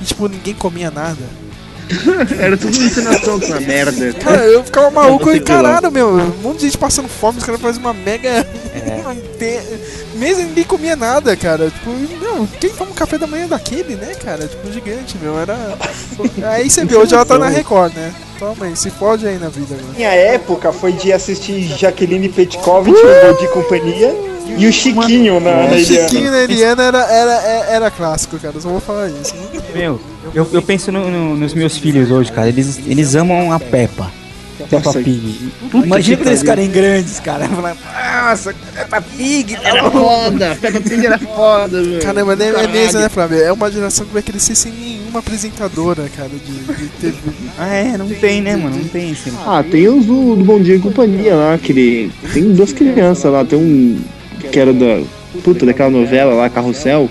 E tipo, ninguém comia nada. Era tudo encenação, essa merda. Cara, eu ficava maluco e caralho, meu. Um monte de gente passando fome, os caras fazem uma mega. Te- Mesmo ninguém comia nada, cara. Tipo, meu, quem toma um café da manhã daquele, né, cara? Tipo, gigante, meu. Era. Aí você vê, hoje ela tá na Record, né? Toma aí, se pode aí na vida agora. Minha época foi de assistir Jaqueline Petkovic, o Gol de Companhia, e o Chiquinho na, na O Eliana. Chiquinho na Eliana era, era, era, era clássico, cara. Só vou falar isso. Meu, eu, eu penso no- no- nos meus filhos hoje, cara. Eles, eles amam a Peppa. Peppa Pig. puta Imagina que quando eles ficarem grandes, cara. Falar, Nossa, Peppa Pig. tá Era bom." foda, Peppa Pig era foda, velho. Caramba, é, é mesmo, né, Flávio? É uma geração que vai crescer sem nenhuma apresentadora, cara, de, de TV. Ah, é, não tem, né, mano? Não tem esse. Ah, tem os do, do Bom Dia e Companhia lá, aquele. Tem duas crianças lá, tem um. que era da. Puta, daquela novela lá, Carrossel.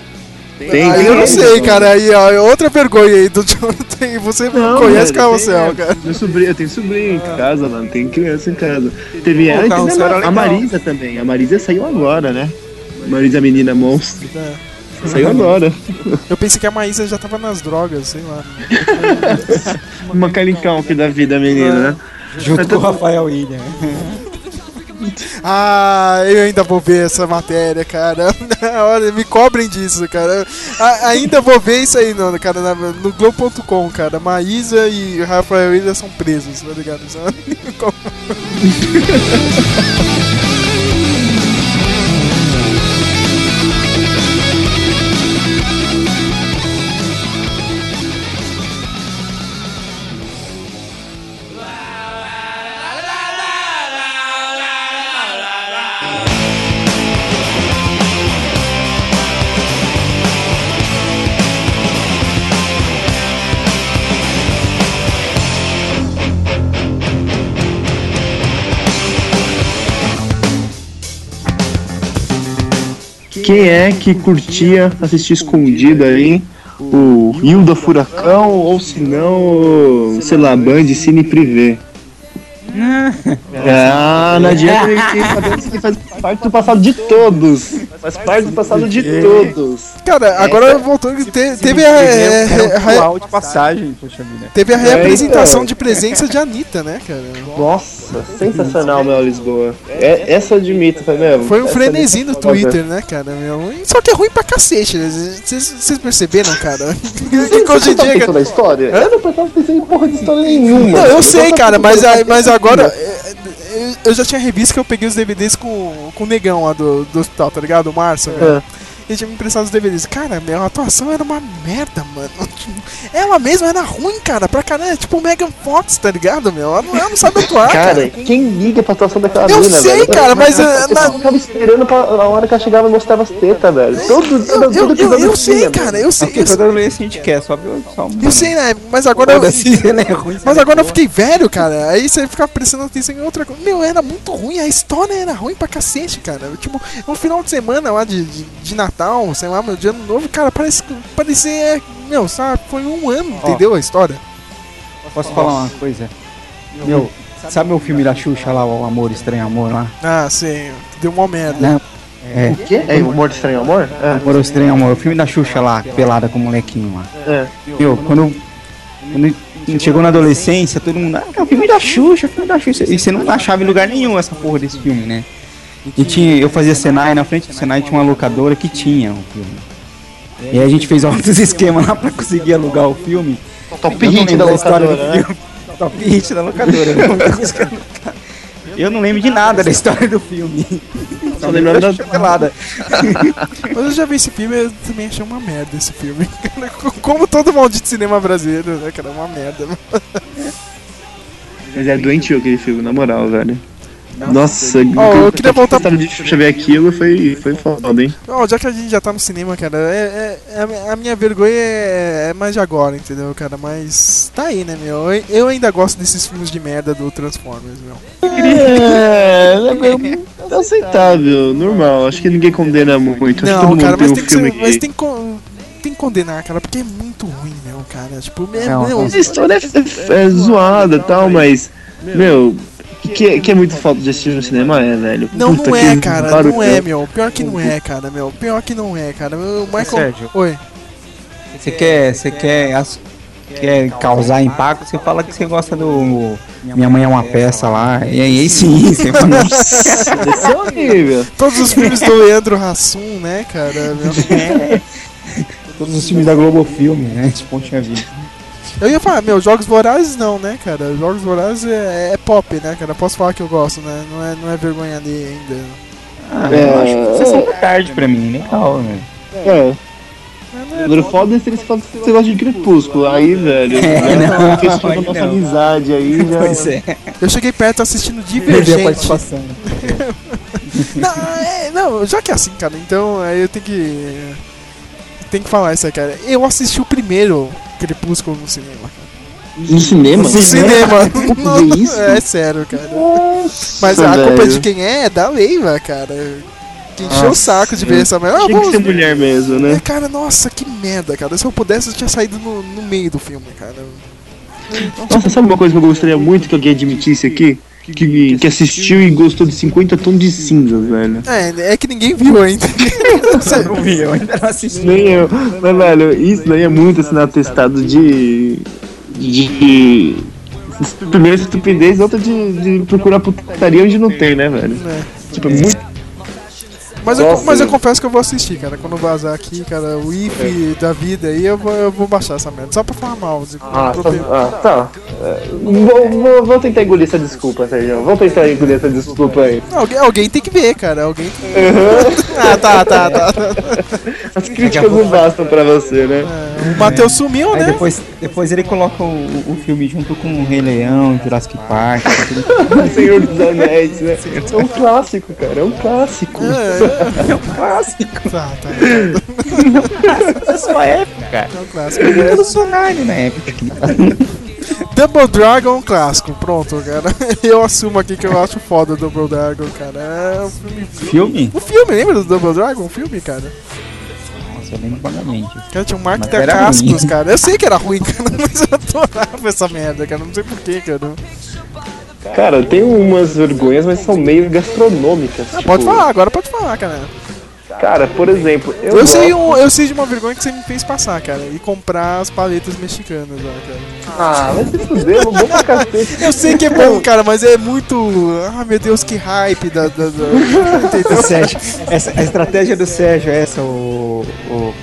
Tem, aí eu não sei, cara. Aí, ó, é outra vergonha aí do Jonathan. Você Não, conhece velho, Carrossel, tem, cara. Meu sobrinho, eu tenho sobrinho em casa, mano. Tem criança em casa. Teve teve Carrossel era a. Marisa também. A Marisa saiu agora, né? Marisa Menina Monstro. É. Saiu agora. Eu pensei que a Maísa já tava nas drogas, sei lá. Uma calicão que da vida, menina, né? Junto com o Rafael William. Ah, eu ainda vou ver essa matéria, cara. Olha, me cobrem disso, cara. A- ainda vou ver isso aí, no, cara, na- no Globo.com, cara. Maísa e Rafael William são presos, tá ligado? Quem é que curtia assistir escondido aí? O Hilda Furacão ou se não, sei lá, Band Cine Privé? Ah, não adianta que faz parte do passado de todos. Faz parte do passado de todos. Cara, agora voltou. Te, teve a, é, de passagem, poxa vida. teve a É, reapresentação então. de presença de Anitta, né, cara? Nossa, sensacional, Mel Lisboa. É, essa eu admito, foi mesmo. Foi um Essa frenesim no Twitter, né, cara? Meu? Só que é ruim pra cacete, né? Vocês vocês perceberam, cara? que hoje em tá dia. Eu não tava pensando em porra de história nenhuma. Não, eu sei, cara, mas, em agora. nada. é, é, Eu já tinha revisto que eu peguei os DVDs com, com o negão lá do, do hospital, tá ligado? O Márcio, velho. Ele tinha me emprestado os DVDs. Cara, meu, a atuação era uma merda, mano. Ela mesma era ruim, cara. Pra caralho. É tipo o Megan Fox, tá ligado, meu? Ela não, ela não sabe atuar, cara. Cara, quem liga pra atuação daquela Eu mina, sei, velho? cara, mas, eu, eh, eu na- ficava esperando pra, na hora que ela chegava e mostrava as tetas, velho. Todo, todo, Eu, todo eu, episódio eu sei, tinha, cara, eu sei. Porque Eu, todo adolescente quer, só, só um- eu sei, né? Mas agora eu. É ruim, se Mas não é agora eu fiquei velho, cara. Aí você fica prestando atenção em outra coisa. Meu, era muito ruim. A história era ruim pra cacete, cara. Tipo, um final de semana lá de, de, de Natal, sei lá, meu dia ano novo, cara, parece que parecia. Meu, sabe, foi um ano, Ó. entendeu? A história. Posso falar uma coisa? Meu, sabe o filme da Xuxa lá, o Amor Estranho Amor lá? Ah, sim. Deu uma merda. Né? É. O quê? É o Morto Estranho Amor? É. Amor Estranho Amor, o filme da Xuxa lá, pelada com o molequinho lá. É. Meu, quando, quando chegou na adolescência, todo mundo, ah, é o filme da Xuxa, é o filme da Xuxa. E você não achava em lugar nenhum essa porra desse filme, né? E tinha, eu fazia Senai, na frente do Senai tinha uma locadora que tinha o filme. E aí a gente fez altos esquemas lá pra conseguir alugar o filme. Top hit lembro da história do locadora, né? filme. Top hit da locadora. Eu não lembro de nada da história do filme. Só lembrando da- pelada. Mas eu já vi esse filme eu também achei uma merda esse filme. Como todo maldito cinema brasileiro, né, cara? Uma merda. Mas é doentio aquele filme, na moral, velho. Nossa, Ó, eu queria voltar- história de Xuxa ver aquilo foi, foi foda, hein? Ó, já que a gente já tá no cinema, cara, é, é- é a mi- a minha vergonha é, é mais de agora, entendeu, cara? Mas tá aí, né, meu? Eu, eu ainda gosto desses filmes de merda do Transformers, meu. É, é, é aceitável, normal. Acho que ninguém condena muito. Acho que Não, todo mundo cara, tem mas um tem que, filme ser, mas tem que, tem que condenar, cara, porque é muito ruim, meu, cara. Tipo, é, Não, meu, A história é, é- é zoada e tal, mas, meu, que, é- que é muito falta de assistir no cinema é, velho. Não, Puta não é, cara, barulho. não é, meu. Pior que não é, cara, meu. Pior que não é, cara. O Michael. Sérgio. Oi. Você quer, você quer, as- quer causar impacto, você fala que você gosta do Minha Mãe é uma Peça lá. E aí sim, você fala, Esse é horrível. Todos os filmes do Leandro Hassum, né, cara? todos os filmes da Globo Filme, né? Tipo, tinha vida. Eu ia falar, meu, Jogos Vorazes não, né, cara? Jogos Vorazes é, é pop, né, cara? Posso falar que eu gosto, né? Não é, não é vergonha ali ainda. Ah, É, eu acho que sessão da tarde pra mim, legal, né? É. Agora o foda é se eles falam que você gosta de crepúsculo. Aí, velho, É, né, não, questão da aí nossa não. amizade aí já. Pois é. Eu cheguei perto assistindo Perdeu a Divergente. participação. Não, é, não, já que é assim, cara, então aí eu tenho que. Tem que falar isso aí, cara. Eu assisti o primeiro Crepúsculo no cinema. cara. No cinema? No cinema. É isso? É sério, cara. Mas a velho. culpa de quem é é da Leiva, cara. Que encheu o Nossa, saco de ver essa merda. Ah, Tinha que ser mulher mesmo, né? É, cara, nossa, que merda, cara. Se eu pudesse, eu tinha saído no, no meio do filme, cara. Nossa, sabe uma coisa que eu gostaria muito que alguém admitisse aqui? Que, que assistiu e gostou de 50 tons de cinzas, velho. É, é que ninguém viu ainda. Eu não vi, eu ainda não assisti. Nem eu. Mas, velho, isso daí é muito assim, atestado de. de. Primeiro estupidez, outra de, de procurar putaria onde não tem, né, velho? É. Tipo, é muito. Mas, eu, mas eu confesso que eu vou assistir, cara. Quando vazar aqui, cara, o if da vida aí, eu vou, eu vou baixar essa merda. Só pra falar mal. de- Ah, pra tá. Ah, tá. É, Vou, vou, vou tentar engolir essa desculpa, Sérgio. Vou tentar engolir essa desculpa aí. Alguém, alguém tem que ver, cara. Alguém tem que... ah, tá, tá, tá. As críticas não bastam pra você, né? O Matheus sumiu, Aí né? depois, depois ele coloca o, o filme junto com o Rei Leão, Jurassic Park. Senhor dos Anéis, né? É um clássico, cara. É um clássico. É, É um clássico. Tá, tá. É sua época, cara. É um clássico. Eu revolucionário na época. Double Dragon é um clássico, pronto, cara. Eu assumo aqui que eu acho foda o Double Dragon, cara. É um filme. Filme? O filme, lembra do Double Dragon? O filme, cara? Nossa, eu lembro vagamente. Cara, tinha um Mark da era Cascos, cara. Eu sei que era ruim, cara, mas eu adorava essa merda, cara. Não sei porquê, cara. Cara, tem umas vergonhas, mas são meio gastronômicas. tipo, Pode falar, agora falar, cara. Cara, por exemplo, eu, Eu, sei, um- eu sei de uma vergonha que você me fez passar, cara. E comprar as paletas mexicanas lá, cara. Ah, vai se fuder, bom pra cacete. Eu sei que é bom, cara, mas é muito. Ah, meu Deus, que hype da. da, da... Entendeu? Sérgio, essa, a estratégia do Sérgio é essa, o. o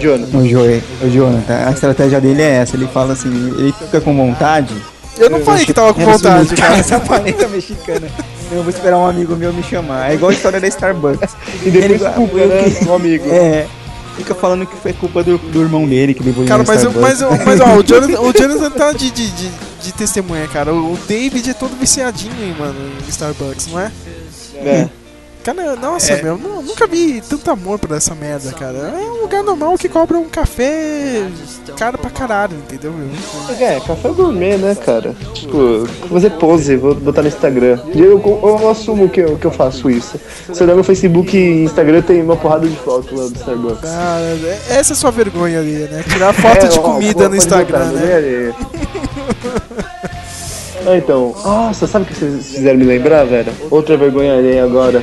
Jonathan. o, Joe, o Jonathan, a estratégia dele é essa, ele fala assim, ele fica com vontade. Eu não falei que tava com vontade, cara. Essa paleta mexicana. Eu vou esperar um amigo meu me chamar. É igual a história da Starbucks. E depois Ele- culpa, né, um amigo. É. Fica falando que foi culpa do, do irmão dele que levou ele Cara, na mas, eu- mas, eu- mas ó, o Jonathan, o Jonathan tá de, de, de, de testemunha, cara. O o David é todo viciadinho, hein, mano, em Starbucks, não é? É. Cara, nossa, É. meu, nu- nunca vi tanto amor por essa merda, cara. É um lugar normal que cobra um café caro pra caralho, entendeu, meu? É, café gourmet, né, cara? Tipo, vou fazer pose, vou botar no Instagram. Eu, eu, eu assumo que eu, que eu faço isso. Se olhar no Facebook e Instagram tem uma porrada de fotos lá do Starbucks. Cara, é- essa é a sua vergonha ali, né? Tirar foto É, de ó, comida pode no Instagram, botar, né? é. Ah, então, nossa, sabe o que vocês fizeram me lembrar, velho? Outra vergonha alheia agora.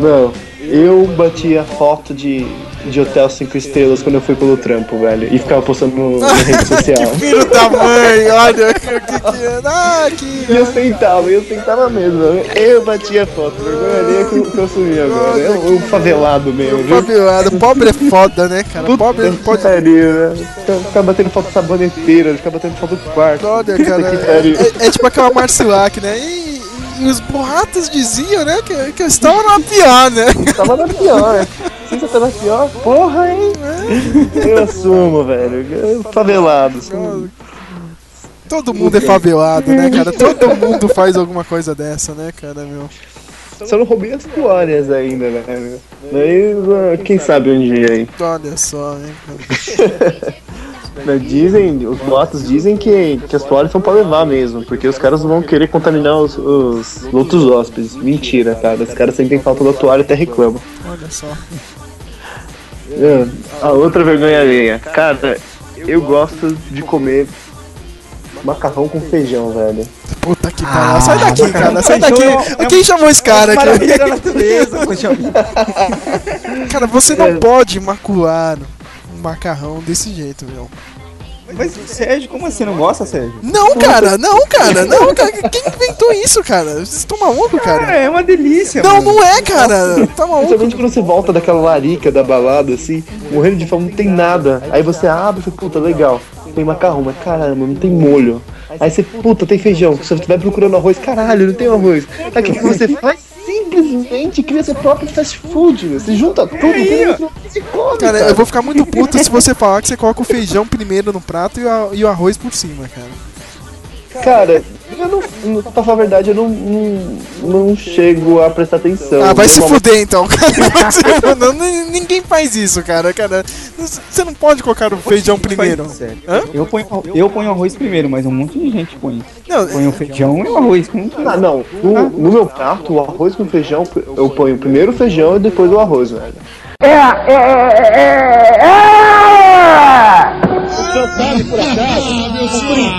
Não, eu batia foto de, de hotel 5 estrelas quando eu fui pelo trampo, velho. E ficava postando no, na rede social. Filho da mãe, olha o que que é. Ah, que. E eu sentava, eu sentava mesmo. Eu batia foto, vergonha que, eu- que eu assumi agora. Eu, eu favelado mesmo? Favelado, pobre é foda, né, cara? Pobre Puta pode. que pariu, né? Ficar- batendo foto saboneteira, ficar batendo foto do quarto. Olha, cara, que é, é tipo aquela Marcilac, né? E os boatos diziam, né, que, que eu estava na pior, né? Tava na pior. Se você tava pior, porra, hein? Eu assumo, velho. Favelado. Todo mundo é favelado, né, cara? Todo mundo faz alguma coisa dessa, né, cara, meu? Só não roubei as toalhas ainda, né? meu? Mas ah, quem sabe um dia aí. Olha só, hein, cara. Mas Dizem, os boatos dizem que, que as toalhas são pra levar mesmo, porque os caras vão querer contaminar os, os outros hóspedes. Mentira, cara. Os caras sentem falta da toalha e até reclamam. Olha só. É, A outra vergonha alheia. Cara, eu gosto de comer macarrão com feijão, velho. Puta que pariu. Sai daqui, cara. Sai daqui. é Quem chamou esse cara aqui? Natureza, poxa vida. Cara, você não pode macular macarrão desse jeito, meu. Mas, Sérgio, como assim? Não gosta, Sérgio? Não, cara, não, cara, não, cara. Quem inventou isso, cara? Vocês estão malucos, cara? Cara, é uma delícia, Não, mano. não é, cara. Tá maluco. Principalmente quando você volta daquela larica da balada, assim, morrendo de fome, não tem nada. Aí você abre e fala, puta, legal, tem macarrão, mas caramba, não tem molho. Aí você, puta, tem feijão. Você vai procurando arroz, caralho, não tem arroz. Aí o que você faz? Simplesmente cria seu próprio fast food. Você junta tudo, que se come, Cara, eu vou ficar muito puto se você falar que você coloca o feijão primeiro no prato e, a- e o arroz por cima, cara. Cara, eu não, não- pra falar a verdade, eu não, não, não chego a prestar atenção. Ah, vai se fuder então, cara. Não, não, ninguém faz isso, cara, cara. Você não pode colocar o feijão primeiro. Sério. Hã? Eu ponho, eu ponho arroz primeiro, mas um monte de gente põe. Não, Põe o feijão e o arroz. Com... Ah, não. No, no meu prato, o arroz com feijão, eu ponho primeiro o feijão e depois o arroz, velho.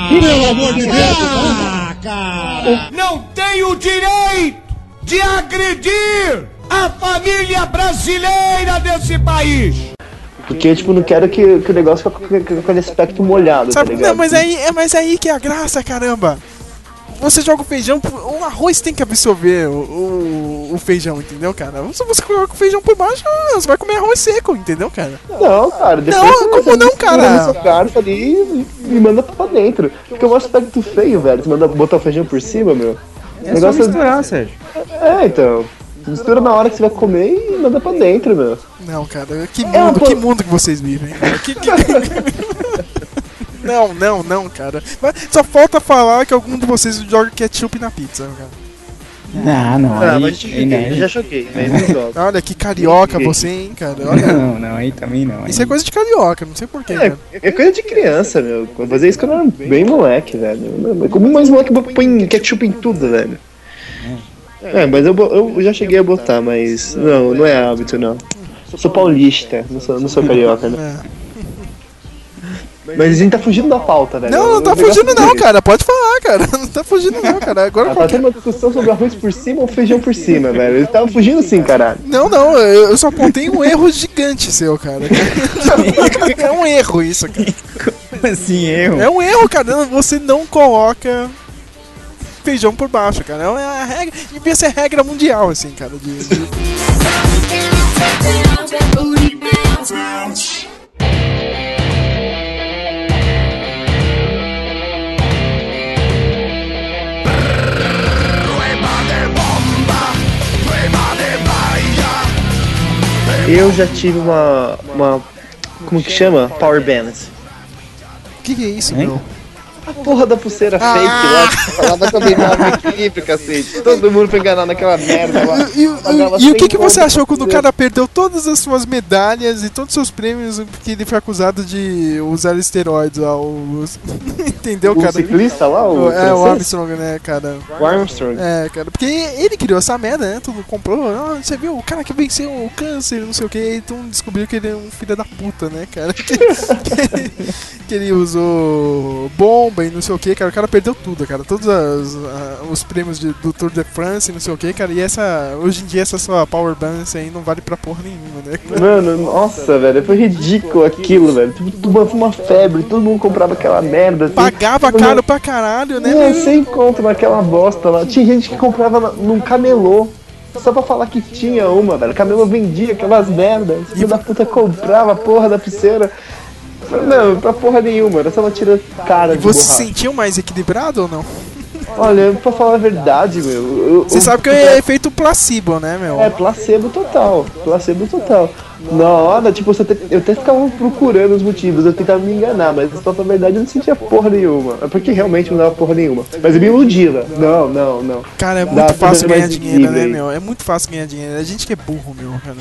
Pelo amor de Deus! Não tem o direito de agredir a família brasileira desse país! Porque, tipo, não quero que, que o negócio fique com, com aquele aspecto molhado, Sabe, tá ligado? não, mas aí, é mas aí que é a graça, caramba. Você joga o feijão, o arroz tem que absorver o, o, o feijão, entendeu, cara? Se você coloca o feijão por baixo, você vai comer arroz seco, entendeu, cara? Não, cara, depois Não, você- como você não, cara? seu garfo ali e, manda pra dentro. Porque é um aspecto feio, velho. Você manda botar o feijão por cima, meu. É só misturar, Sérgio. É, então. Mistura na hora que você vai comer e manda pra dentro, meu. Não, cara, que É uma mundo, po- que mundo que vocês vivem, cara? Que- que- Não, não, não, cara. Mas só falta falar que algum de vocês joga ketchup na pizza, cara. Ah, não. Ah, aí, mas aí joguei, não. eu já joguei, mas não jogo. Olha que carioca você, hein, cara. Olha, Não, não, aí também não. isso é coisa de carioca, não sei porquê, É, é coisa de criança, meu. Eu fazia isso quando eu era bem moleque, velho. Como mais moleque põe ketchup em tudo, velho. É, mas eu, eu já cheguei a botar, mas não, não é hábito, não. Sou paulista, não sou, não sou carioca, né? É. Mas a gente tá fugindo da pauta, velho. Não, não tá fugindo não, cara. Pode falar, cara. Não tá fugindo não, cara. Agora Ah, tá tendo uma discussão sobre arroz por cima ou feijão por cima, velho. Ele tava fugindo sim, caralho. Não, não, eu eu só apontei um erro gigante seu, cara. É um erro isso, cara. Como assim, erro? É um erro, cara. Você não coloca feijão por baixo, cara. É uma regra. Devia ser regra mundial, assim, cara. de- Eu já tive uma. uma como que chama? Power Balance. Que que é isso, meu? A porra da pulseira Ah! fake lá, que falava que eu dominava o equilíbrio, cacete. Todo mundo foi enganado naquela merda lá. E, Pagava e o que, 100 que você achou quando o cara perdeu todas as suas medalhas e todos os seus prêmios porque ele foi acusado de usar esteroides lá? Os... Entendeu, O cara? ciclista lá, o É, o? Armstrong, né, cara? O Armstrong. É, cara, porque ele criou essa merda, né? Tudo comprou. Ah, você viu, o cara que venceu o câncer, não sei o que. Então descobriu que ele é um filho da puta, né, cara? Que, que- que ele usou bomba e não sei o que, cara. O cara perdeu tudo, cara. Todos as- a- os prêmios de- do Tour de France e não sei o que, cara. E essa, hoje em dia, essa sua Power Balance aí não vale pra porra nenhuma, né? cara? Mano, nossa, velho, foi ridículo aquilo, velho. Tipo, foi uma febre, todo mundo comprava aquela merda. Assim. Pagava caro pra caralho, né? Não, sem conto naquela bosta lá. Tinha gente que comprava num camelô. Só pra falar que tinha uma, velho. Camelô vendia aquelas merdas. Filho da puta comprava a porra da pulseira. Não, pra porra nenhuma, era só uma tira cara E de você se borracha. sentiu mais equilibrado ou não? Olha, pra falar a verdade, meu. eu- Você eu- sabe que é efeito placebo, né, meu? É, placebo total. Placebo total. Na hora, tipo, você te- eu até ficava procurando os motivos, eu tentava me enganar, mas pra falar a verdade eu não sentia porra nenhuma. É porque realmente não dava porra nenhuma. Mas eu me iludia. Não, não, não. Cara, é muito pra fácil ganhar dinheiro, né, meu? É muito fácil ganhar dinheiro. A gente que é burro, meu, cara.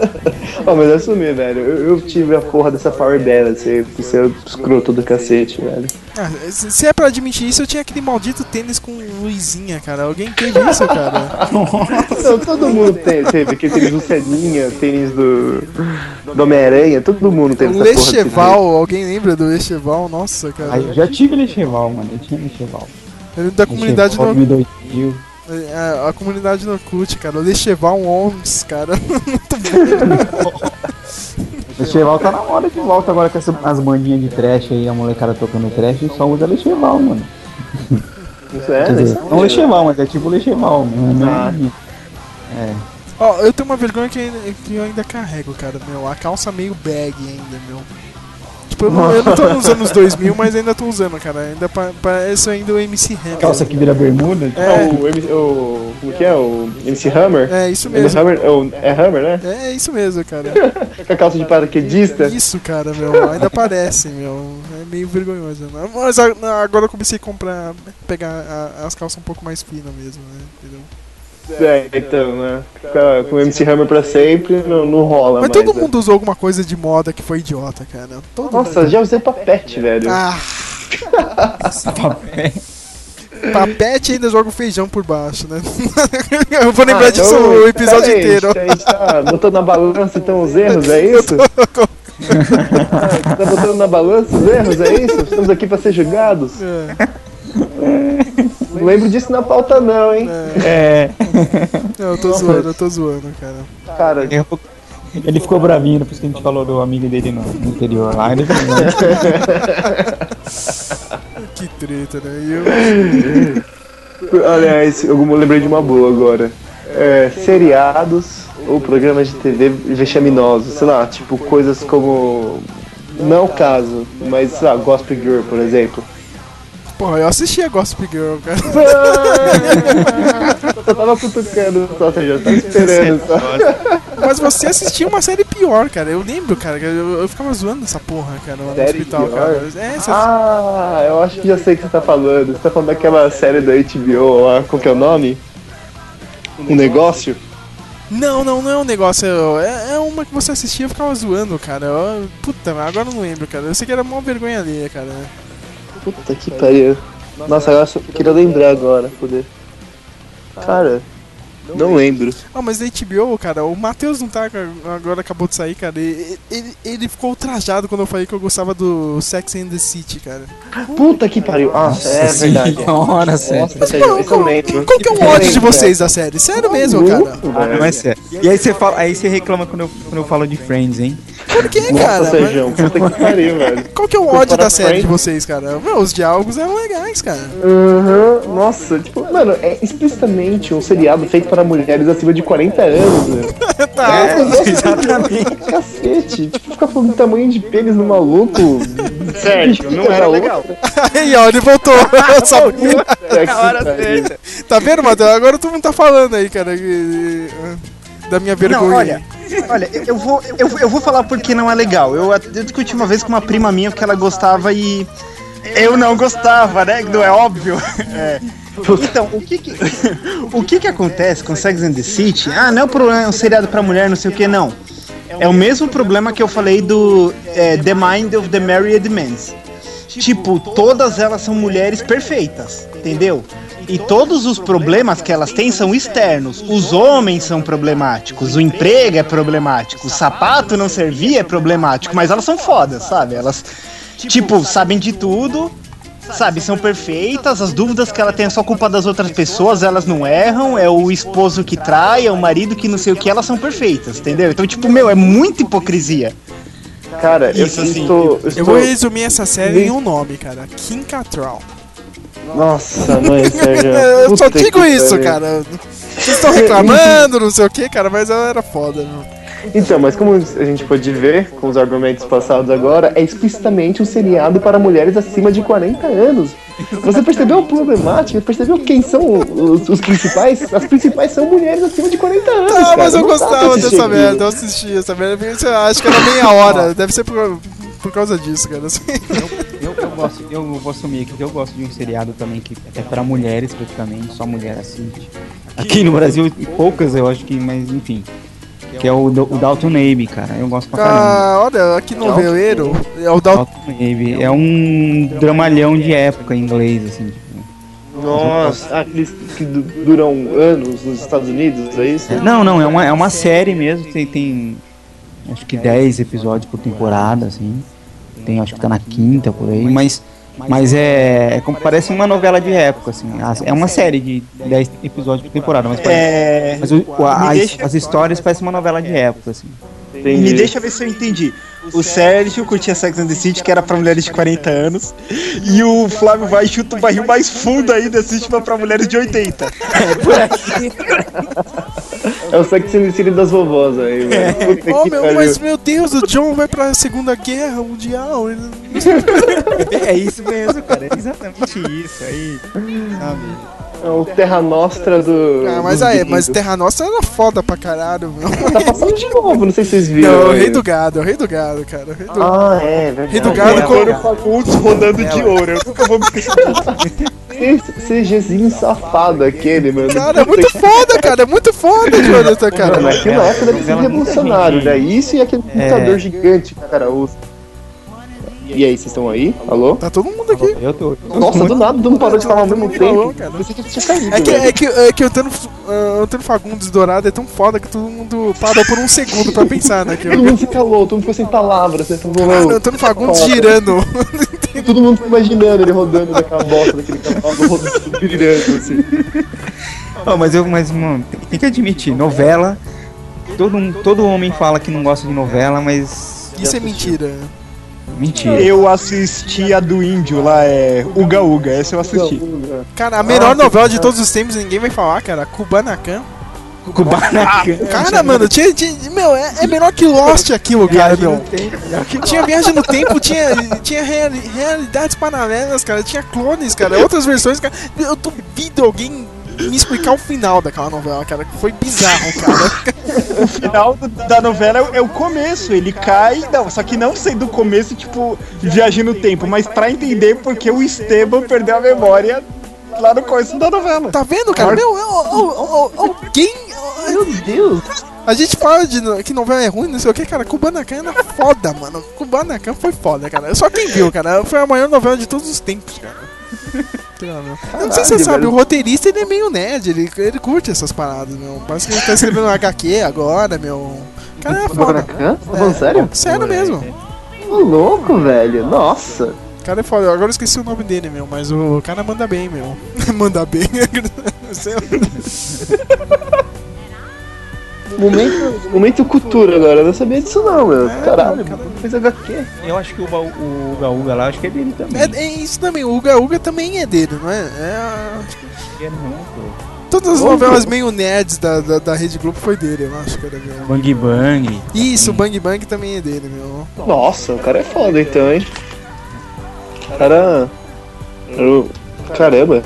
Ó, mas assumir, velho. Eu, eu tive a porra dessa Power Balance aí, por ser escroto do cacete, velho. Ah, se é pra admitir isso, eu tinha aquele maldito tênis com luzinha, cara. Alguém teve isso, cara? Não, todo mundo tem, teve aquele tênis do Seninha, tênis do, do Homem-Aranha, todo mundo teve O essa porra Lecheval, alguém lembra do Lecheval? Nossa, cara. Aí eu já tive Lecheval, mano. Eu tinha Lecheval. Ele da comunidade Lecheval no... 2000. É, a comunidade no Orkut, cara. O Lecheval Ons, cara. Lecheval tá na hora de volta agora com essa, as maninhas de trash aí, a molecada tocando trash e só usa Lecheval, mano. Isso é, dizer, não Lecheval, mas é tipo Lecheval, é Ah. É. Ó, eu tenho uma vergonha que, que eu ainda carrego, cara, meu. A calça meio bag ainda, meu. Tipo, eu não, eu não tô nos anos 2000, mas ainda tô usando, cara. Ainda pa- parece ainda o MC Hammer. Calça que vira bermuda? É. o, MC o. Como que é? O MC Hammer? É, isso MC mesmo. Hammer, é o- é Hammer, né? É isso mesmo, cara. Com a calça de paraquedista. Isso, cara, meu. Ainda parece, meu. É meio vergonhoso. Né? Mas agora eu comecei a comprar, pegar as calças um pouco mais finas mesmo, né? Entendeu? É, então, né? Com- Com o MC Hammer pra sempre não, não rola Mas mais. todo né? mundo usou alguma coisa de moda que foi idiota, cara. Todo Nossa, mundo. já usei papete, velho. Ah, papete ainda joga o feijão por baixo, né? eu vou lembrar Ah, disso então, o episódio aí, inteiro. A gente tá botando na balança então os erros, é isso? tá botando na balança os erros, é isso? Estamos aqui pra ser julgados? É. Não lembro disso na pauta não, hein? É. Não, eu tô zoando, eu tô zoando, cara. Cara, Ele ficou bravinho depois que a gente falou do amigo dele no, no interior lá. Ele Que treta, né? E eu... aliás, eu lembrei de uma boa agora. É, seriados ou programas de TV vexaminosos, sei lá, tipo coisas como. Não é o caso, mas sei lá, Gospel Girl, por exemplo. Porra, eu assisti a Gossip Girl, cara. Eu tava cutucando só, você já tá esperando só. Mas você assistiu uma série pior, cara. Eu lembro, cara. Eu, eu ficava zoando essa porra, cara, lá no Série hospital, pior? cara. É, você Ah, eu acho que já sei o que você tá falando. Você tá falando daquela série da HBO lá, qual que é o nome? Um negócio? Não, não, não é um negócio. É, é uma que você assistia e eu ficava zoando, cara. Eu- puta, agora eu não lembro, cara. Eu sei que era uma vergonha alheia, cara. Puta que pariu. Nossa, agora eu só queria lembrar agora, foder. Cara, Não lembro. Ah, mas da HBO, cara, o Matheus não tá, agora acabou de sair, cara. e- Ele, ele ficou ultrajado quando eu falei que eu gostava do Sex and the City, cara. Puta que pariu. Ah, é verdade. Senhora, sério. Nossa, sério, esse eu lembro. Qual que é o ódio de vocês da série? Sério mesmo, cara? Ah, não é sério. E aí você fala, aí você reclama quando eu, quando eu falo de Friends, hein? Por que, Nossa, cara? Sérgio, puta que pariu, velho. Qual que é o ódio da série de vocês, cara? Meu, os diálogos eram legais, cara. Aham, nossa, tipo, mano, é explicitamente um seriado feito para mulheres acima de 40 anos, velho. Tá, É, exatamente. Cacete, tipo, ficar falando do tamanho de pênis no maluco. Sérgio, não era legal. Aí, ó, ele voltou. Só- Na hora certa. tá vendo, Matheus? Agora todo mundo tá falando aí, cara, que- da minha vergonha. Não, olha, olha, eu- vou, eu, eu vou falar porque não é legal. Eu, eu discuti uma vez com uma prima minha porque ela gostava e eu não gostava, né? Não é óbvio. É. Então, o que que, o que que acontece com Sex and the City? Ah, não é problema, é um seriado pra mulher, não sei o que, não. É o mesmo problema que eu falei do é, The Mind of the Married Men. Tipo, todas elas são mulheres perfeitas, entendeu? E todos os problemas que elas têm são externos. Os homens são problemáticos, o emprego é problemático, o sapato não servir é problemático, mas elas são fodas, sabe? Elas, tipo, sabem de tudo, sabe? São perfeitas, as dúvidas que ela tem é só culpa das outras pessoas, elas não erram, é o esposo que trai, é o marido que não sei o que, elas são perfeitas, entendeu? Então, tipo, meu, é muita hipocrisia. Cara, eu Isso, assim, estou. Eu Eu estou... vou resumir essa série em um nome, cara. Kim Cattrall. Nossa, mãe, Sérgio. Eu só digo isso, cara. Vocês estão reclamando, não sei o que, cara, mas ela era foda, meu. Então, mas como a gente pode ver com os argumentos passados agora, é explicitamente um seriado para mulheres acima de 40 anos. Você percebeu a problemática? Percebeu quem são os, os principais? As principais são mulheres acima de 40 anos. Ah, mas eu Não gostava dessa merda, eu assisti essa merda. Eu acho que era meia hora, deve ser por, por causa disso, cara. assim. Gosto, eu vou assumir aqui que eu gosto de um seriado também que é pra mulheres praticamente, só mulher assiste. Aqui no Brasil, poucas eu acho que, mas enfim. Que é o, o Dalton Abbey, cara. Eu gosto pra caramba. Ah, olha, aqui no veleiro, é o Dalton. Dalton Abbey. É um dramalhão de época em inglês, assim. Tipo. Nossa, aqueles que du- duram anos nos Estados Unidos, é isso? Não, não, é uma, é uma série mesmo. Tem, tem acho que 10 episódios por temporada, assim. Tem, acho que tá na quinta por aí, mas. Mas é, é como parece uma novela de época, assim. As- É uma série de 10 episódios por temporada, mas, parece- É. mas o- a- as, as histórias parecem uma novela de época, assim. Me deixa ver se eu entendi. O Sérgio curtia Sex and the City, que era pra mulheres de 40 anos. E o Flávio vai e chuta o barril mais fundo ainda, assiste pra, pra mulheres de 80. É o Sex and the City das vovós aí, velho. Puta Oh, meu, pariu. mas meu Deus, o John vai pra Segunda Guerra Mundial. É isso mesmo, cara. É exatamente isso aí. Sabe? É o Terra Nostra do. Ah, mas aí, mas. Terra Nostra era foda pra caralho, meu. Tá passando de novo, não sei se vocês viram. Não, o aí. Rei do Gado, é o Rei do Gado, cara. o Rei do... Ah, é, verdade. Rei do Gado com... Antônio Fagundes rodando de ouro. Eu nunca vou me esquecer. CGzinho safado aquele, mano. Cara, é muito foda, cara. É muito foda, Jonathan, cara. Mano, naquela época deve ser revolucionário, né? Isso e aquele computador gigante que o cara usa. E aí, vocês estão aí? Alô? Tá todo mundo aqui. Eu tô. Nossa, do nada, todo mundo parou de falar ao mesmo tempo. cara. Pensei que tinha caído. É que, é que, é que o Antônio, ah, Antônio Fagundes Dourado é tão foda que todo mundo parou por um segundo pra pensar Todo naquilo. mundo se calou, todo mundo ficou sem palavras. Você falou, Cara, o "Ô, Antônio Fagundes foda." girando. Todo mundo ficou imaginando ele rodando naquela bosta daquele cavalo, rodando, virando assim. Ó, mas eu, mas, mano, tem, tem que admitir, novela. Todo, todo homem fala que não gosta de novela, mas. Isso é mentira. Mentira. Eu assisti a do índio lá, é Uga Uga, essa eu assisti. Cara, a melhor novela de todos os tempos, ninguém vai falar, cara. Kubanacan. Kubanacan. Cara, mano, tinha, tinha- meu, é, é melhor que Lost aquilo, cara, meu. Tinha viagem no tempo, tinha, tinha reali- realidades paralelas, cara, tinha clones, cara, outras versões, cara. Eu duvido alguém me explicar o final daquela novela, cara, que foi bizarro, cara. O final do- da novela é o- é o começo, ele cai, não, só que não sei do começo, tipo, viagem no tempo, mas pra entender porque o Esteban perdeu a memória lá no começo da novela. Tá vendo, cara? Meu, eu- eu- eu- eu- alguém. Meu Deus! A gente fala de que novela é ruim, não sei o que, cara. Kubanacan era foda, mano. Kubanacan foi foda, cara. Só quem viu, cara. Foi a maior novela de todos os tempos, cara. Eu não sei se você sabe, o roteirista ele é meio nerd, ele, ele curte essas paradas, meu. Parece que ele tá escrevendo um HQ agora, meu. O cara é foda. Buracan? Tá falando sério? Sério mesmo. Ô, louco, velho. Nossa. O cara é foda. Agora eu esqueci o nome dele, meu, mas o cara manda bem, meu. manda bem. Momento, momento cultura agora. Eu não sabia disso não, meu. É, Caralho, fez HQ. Eu acho que o, o Uga Uga lá, acho que é dele também. É, é isso também, o Uga Uga também é dele, não é? É. É, não, pô. Todas as novelas meio nerds da, da, da Rede Globo foi dele, eu acho que era meu. Bang Bang. Isso, o Bang Bang também é dele, meu. Nossa, o cara é foda então, hein? O cara. eu- Caramba.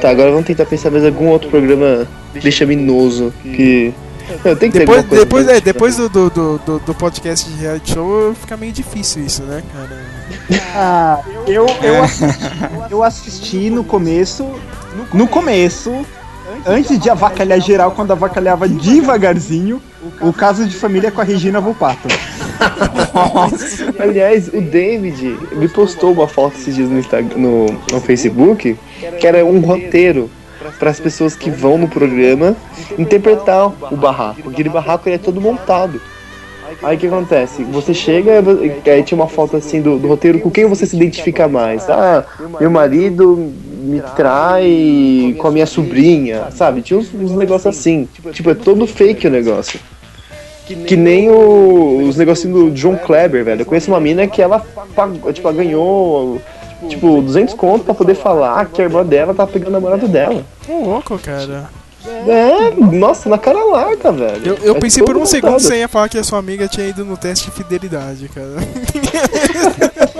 Tá, agora vamos tentar pensar mais algum outro programa vexaminoso que. Que ter Depois, coisa depois, é, depois do, do, do, do- do podcast de reality show fica meio difícil isso, né, cara? Ah, eu, eu, assisti, eu assisti no começo. No começo, antes de avacalhar geral, quando avacalhava devagarzinho, o caso de família com a Regina Volpato. Aliás, o David me postou uma foto esses dias no, Instagram, no, no Facebook que era um roteiro para as pessoas que vão no programa interpretar o barraco. Aquele barraco ele é todo montado. Aí o que acontece? Você chega, aí tinha uma foto assim do, do roteiro com quem você se identifica mais. Ah, meu marido me trai com a minha sobrinha, sabe? Tinha uns, uns negócios assim. Tipo, é todo fake o negócio. Que nem o- os negocinhos do John Kleber, velho. Eu conheço uma mina que ela, tipo, ela ganhou tipo 200 conto pra poder falar que a irmã dela tá pegando o namorado dela. Ô, louco, cara. É, nossa, na cara larga, velho. Eu, eu É pensei por um segundo que montado. você ia falar que a sua amiga tinha ido no teste de fidelidade, cara.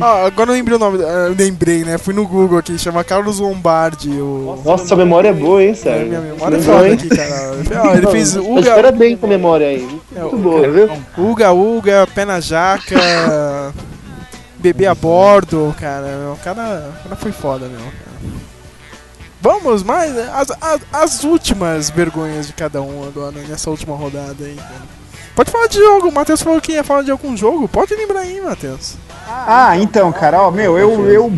ah, agora eu lembrei o nome. ah, Eu lembrei, né? Fui no Google aqui, chama Carlos Lombardi. O... Nossa, sua memória é boa, hein, Sérgio? Minha memória é hein? aqui, cara. Ó, ele fez Uga, Espera bem com a memória aí. Muito boa, viu? Uga Uga, Pé na Jaca, Bebê a Bordo, cara. O cara, o cara foi foda, cara. Vamos mais as, as, as últimas vergonhas de cada um agora, nessa última rodada aí. Pode falar de jogo, o Matheus falou que ia falar de algum jogo. Pode lembrar aí, Matheus. Ah, então, cara, ó, meu, eu, eu,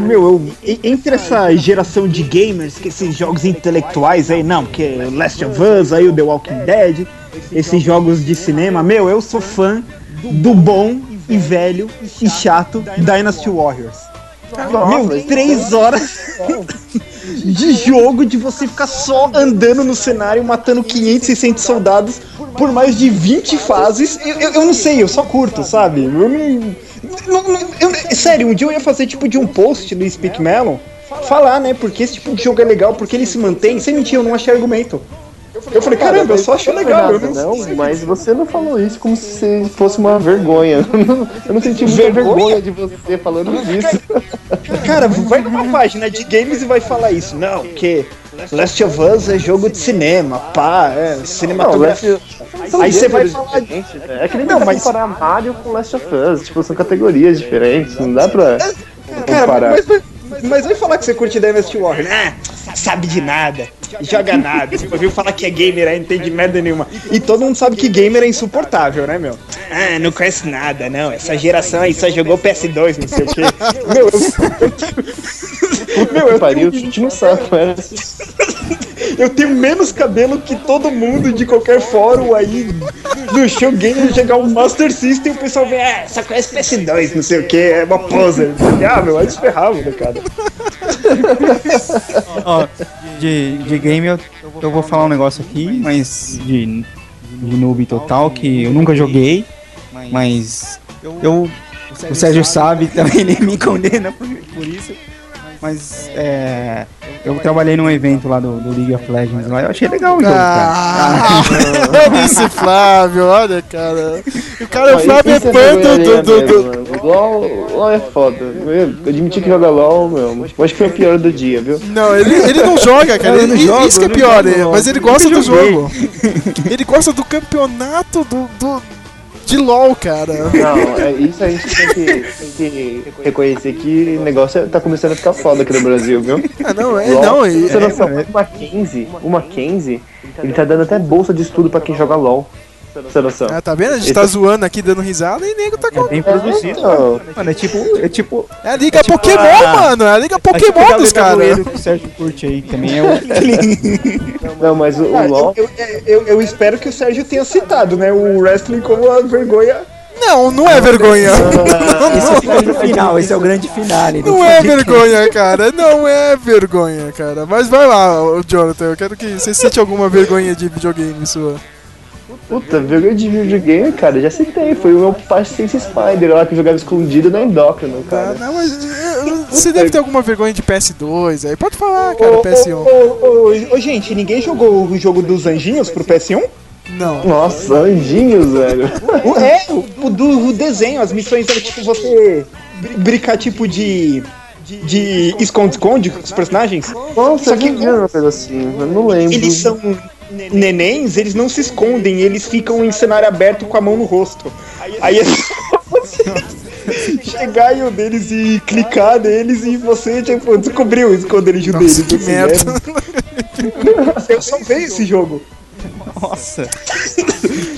meu, eu, entre essa geração de gamers, que esses jogos intelectuais aí, não, que é Last of Us, aí o The Walking Dead, esses jogos de cinema, meu, eu sou fã do bom e velho e chato Dynasty Warriors. Meu, três horas de jogo de você ficar só andando no cenário, matando 500, 600 soldados por mais de 20 fases. Eu, eu, eu não sei, eu só curto, sabe? Eu não- eu- sério, um dia eu ia fazer tipo de um post no Speak Melon, falar, né? Porque esse tipo de jogo é legal, porque ele se mantém. Sem mentir, eu não achei argumento. Eu falei, caramba, eu só achei legal. Eu não, Não, mas você não falou isso como se fosse uma vergonha. Eu não senti muita Vergonha? vergonha de você falando disso. Cara, vai numa página de games e vai falar isso. Não, porque Last of Us é jogo de cinema, pá, é cinematografia. São Aí você vai falar. diferentes, velho. É que nem Não, não, mas- comparar Mario com Last of Us. Tipo, são categorias diferentes. Não dá pra Cara, comparar. mas, mas, mas vai falar que você curte Dynasty Warriors. Ah, sabe de nada, joga nada. Você ouviu falar que é gamer aí, não entende merda nenhuma. E todo mundo sabe que gamer é insuportável, né, meu? Ah, não conhece nada, não. Essa geração aí só jogou PS2, não sei o quê. Meu, eu. Meu, eu pariu, chute no saco, é. eu tenho menos cabelo que todo mundo de qualquer fórum aí no show gamer chegar um Master System e o pessoal vem, ah, só conhece PS2, não sei o que, é uma poser. Ah, meu, vai se ferrar, mano, cara. Ó, de, de game eu, eu vou falar um negócio aqui, mas de, de noob total, que eu nunca joguei, mas eu. O Sérgio sabe também, ele me condena por, por isso. Mas é. Eu trabalhei num evento lá do, do League of Legends lá, eu achei legal o jogo, Ah, cara. esse Flávio, olha, cara. O cara, o Flávio é fã do. vergonha do, do, do-. LOL, LOL é foda. Eu admiti que joga LOL, meu. Eu acho que foi o pior do dia, viu? Não, ele, ele não joga, cara. Ele- jogo, isso que é pior, é, mas ele gosta do jogo. Ele gosta do campeonato do, do, de LOL, cara. Não, é, isso a gente tem que, tem que reconhecer que o negócio é- tá começando a ficar foda aqui no Brasil, viu? Ah, não, é, LOL, não, é, você ter é, noção, uma 15, uma 15, ele tá dando até bolsa de estudo pra quem joga LOL. Você noção. Ah, tá vendo? A gente Esse- tá zoando aqui, dando risada, e nego tá com... Bem produzido. Então, Mano, é tipo. É tipo. É a Liga É tipo Pokémon, a- mano! É a Liga é tipo Pokémon dos caras! o Sérgio curte aí. Também é o. não, mas o, o LoL... eu, eu, eu, eu espero que o Sérgio tenha citado, né? O wrestling como a vergonha. Não, não é vergonha! Esse fica no final, esse é o grande finale. Não é vergonha, cara. Não é vergonha, cara. Mas vai lá, Jonathan. Eu quero que você sente alguma vergonha de videogame sua. Puta, vergonha de videogame, cara, já citei. Foi o meu Paciência Spider lá que eu jogava escondido na endócrino, Ah, cara. não, mas eh, você deve ter alguma vergonha de PS2 aí. Pode falar, cara, ô, PS1. ô, ô, ô, gente, ninguém jogou o jogo dos anjinhos pro PS1? Não. Nossa, anjinhos, velho. O- É, o, o do o desenho, as missões eram tipo você br- brincar tipo de. de esconde-esconde com os personagens. Nossa, Só que eu assim, eu não lembro. eles são nenéns, eles não se escondem, eles ficam em cenário aberto com a mão no rosto. Aí é só você chegar em um deles e clicar neles e você tipo, descobriu o esconderijo Nossa, deles. que assim, merda. é. Eu salvei esse jogo. Nossa.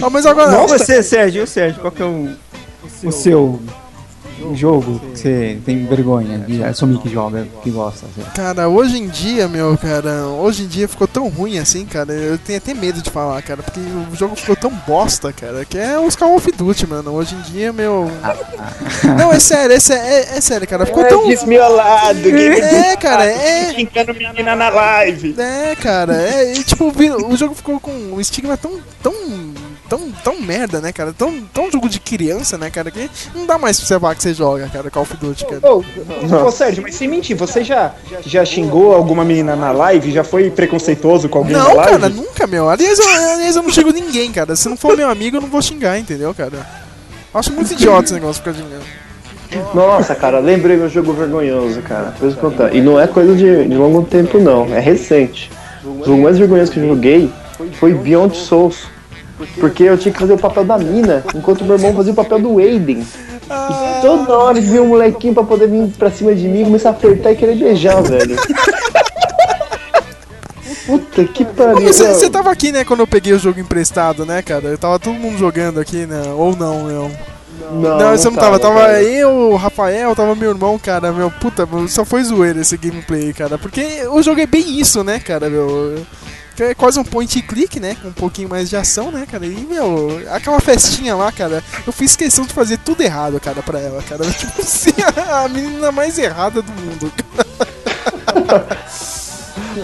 Ah, mas agora. E você, Sérgio, e o Sérgio, qual que é o, o seu jogo que você tem vergonha de assumir que joga, que gosta? assim? Cara, hoje em dia, meu, cara, hoje em dia ficou tão ruim assim, cara. Eu tenho até medo de falar, cara, porque o jogo ficou tão bosta, cara, que é os Call of Duty, mano. Hoje em dia, meu. Não, é sério, é, é, é sério, cara. Ficou É tão. desmiolado, game É, cara, é. Menina na live. É, cara, é, e, tipo, o jogo ficou com um estigma tão, tão, tão, tão merda, né, cara? Tão, tão jogo de criança, né, cara, que não dá mais pra você falar que você joga, cara, Call of Duty, cara. Ô, ô, Sérgio, mas sem mentir, você já, já xingou alguma menina na live? Já foi preconceituoso com alguém na Não, live? cara, nunca, meu. Aliás eu, aliás, eu não xingo ninguém, cara. Se não for meu amigo, eu não vou xingar, entendeu, cara? Acho muito idiota esse negócio de ficar xingando. Nossa, cara, lembrei meu jogo vergonhoso, cara. Contar. E não é coisa de, de longo tempo, não. É recente. O jogo mais vergonhoso que eu joguei foi Beyond Souls. Porque eu tinha que fazer o papel da mina, enquanto meu irmão fazia o papel do Aiden. E toda hora que vinha um molequinho pra poder vir pra cima de mim, começar a apertar e querer beijar, velho. Puta que pariu. Você, tava aqui, né, quando eu peguei o jogo emprestado, né, cara? Eu tava todo mundo jogando aqui, né? Ou não, meu. Não, Não, você não tava. Tava cara. eu, o Rafael, tava meu irmão, cara. Meu, puta, só foi zoeira esse gameplay, cara. Porque o jogo é bem isso, né, cara, meu. É quase um point click, né? Com um pouquinho mais de ação, né, cara? E, meu, aquela festinha lá, cara, eu fiz questão de fazer tudo errado, cara, pra ela, cara. Tipo assim, a menina mais errada do mundo.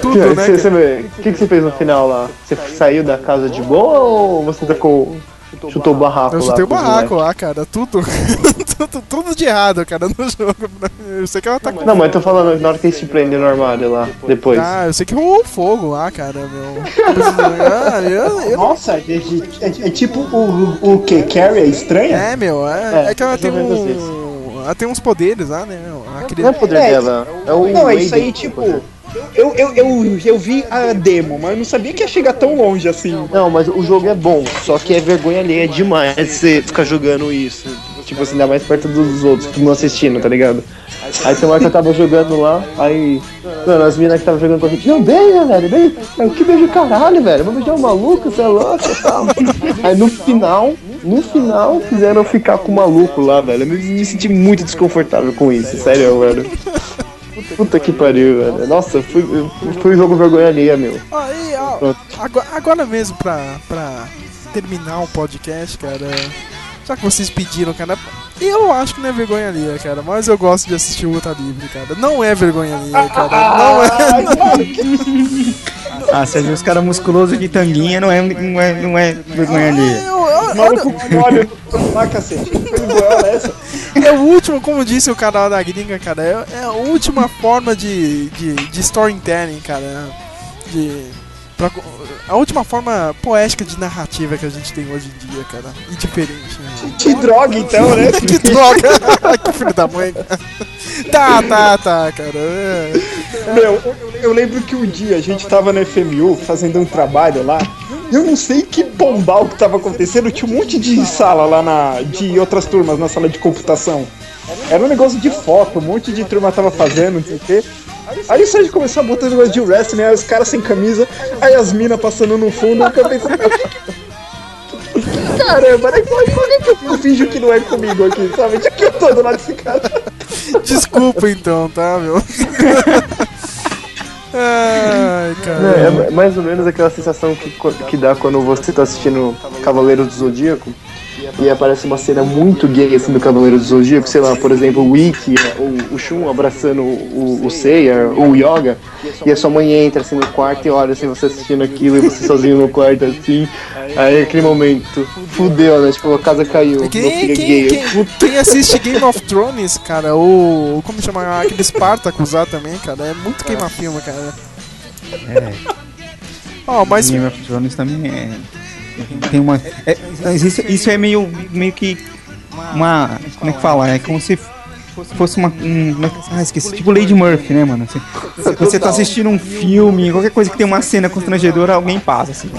tudo, Que- né? cara? O que, que você fez no final lá? Você saiu da casa de boa ou você tacou. Chutou o barraco Eu lá? chutei o barraco lá, cara. Tudo. tudo, tudo de errado, cara, no jogo. Eu sei que ela tá com. Não, mas eu tô falando na hora que eles te prendem no armário lá, depois. Ah, eu sei que rolou fogo lá, cara, meu. Ah, eu, eu não- Nossa, é, é- é tipo o, o que? Carrie é estranha? É, meu, é, É, é que ela tem um. Ela tem uns poderes lá, né, meu? Aquele... Não é poder É, dela, é o Não, é isso aí, tipo. Eu, eu, eu, eu vi a demo, mas eu não sabia que ia chegar tão longe assim. Não, mas o jogo é bom, só que é vergonha alheia demais você ficar jogando isso. Tipo assim, ainda mais perto dos outros que não assistindo, tá ligado? Aí tem uma que eu tava jogando lá, aí. Mano, as minas que tava jogando com a gente, não, beija, velho, beija. Eu, que beijo caralho, velho. Vou beijar um maluco, você é louco e. Aí no final, no final, fizeram eu ficar com o maluco lá, velho. Eu me senti muito desconfortável com isso, sério, velho. Puta que pariu, velho. Nossa, foi, foi um jogo vergonha alheia, meu. Aí, ó, Pronto. agora, agora mesmo, pra, pra terminar o podcast, cara. Já que vocês pediram, cara. Eu acho que não é vergonha alheia, cara. Mas eu gosto de assistir o Luta Livre, cara. Não é vergonha alheia, cara. Não é. Ah, você viu os caras musculosos de tanguinha, não é, não é, não é vergonha lá, cacete. Coisa boa é essa? É o último, como disse o canal da gringa, cara, é, é a última forma de, de, de storytelling, cara. De. Pra- a última forma poética de narrativa que a gente tem hoje em dia, cara. E diferente. Né? Que droga, então, né? que droga! que filho da mãe. Tá, tá, tá, cara. É. Meu, eu, eu lembro que um dia a gente tava na FMU fazendo um trabalho lá. Eu não sei que bombal que tava acontecendo. Tinha um monte de sala lá na. de outras turmas na sala de computação. Era um negócio de foto, um monte de turma tava fazendo, não sei o quê. Aí o Sérgio começou a botar negócio de wrestling, aí os caras sem camisa, aí as minas passando no fundo, eu pensei, caramba, né? Por que, que eu finjo que não é comigo aqui, sabe? De que eu tô do lado desse cara? Desculpa então, tá, meu? Ai, cara. Não, é mais ou menos aquela sensação que, que dá quando você tá assistindo Cavaleiro do Zodíaco e aparece uma cena muito gay assim do Cavaleiro do Zodíaco, sei lá, por exemplo, o Ikki, o, o Shun abraçando o, o, o Seiya, ou o Yoga, e a sua mãe entra assim no quarto e olha assim, você assistindo aquilo e você sozinho no quarto assim, aí aquele momento, fudeu, né? Tipo, a casa caiu, meu Quem, filho é quem, gay. quem, quem assiste Game of Thrones, cara, ou como chama aquele Spartacus lá também, cara, é muito queima-filme, cara. É. Ó, mas Game of Thrones também é. Tem uma. é- isso, isso é meio, meio que. Uma. Como é que fala? É como se fosse uma. Um, é que- ah, esqueci. Tipo Lady Murphy, né, mano? Você, você tá assistindo um filme, qualquer coisa que tem uma cena constrangedora, alguém passa, assim.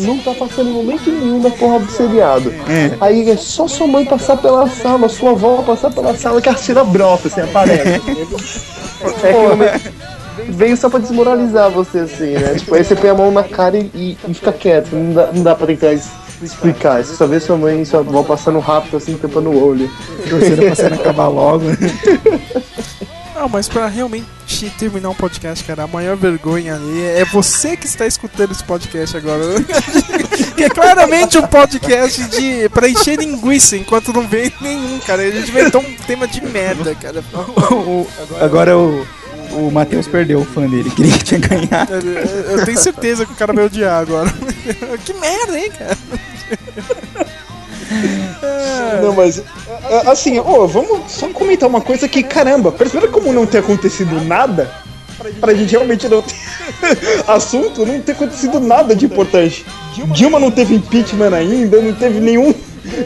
Não, não tá passando em momento nenhum da porra do seriado. É. Aí é só sua mãe passar pela sala, sua avó passar pela sala que a cena brota, assim, aparece. é que momento veio só pra desmoralizar você, assim, né? Tipo, aí você põe a mão na cara e, e- e fica quieto. Não dá, não dá pra tentar explicar. Você só vê sua mãe e sua avó passando rápido, assim, tampando o olho. Torcendo pra cena acabar logo. Não, mas pra realmente terminar um podcast, cara, a maior vergonha ali é você que está escutando esse podcast agora. que é claramente um podcast de pra encher linguiça, enquanto não vem nenhum, cara. A gente inventou um tema de merda, cara. O- agora o. O Matheus perdeu o fã dele, queria que tinha ganhado. Eu, eu tenho certeza que o cara vai odiar agora. que merda, hein, cara? Não, mas a- assim, ó, vamos só comentar uma coisa que, caramba, percebeu como não ter acontecido nada? Pra gente realmente não ter assunto, não ter acontecido nada de importante. Dilma não teve impeachment ainda, não teve nenhum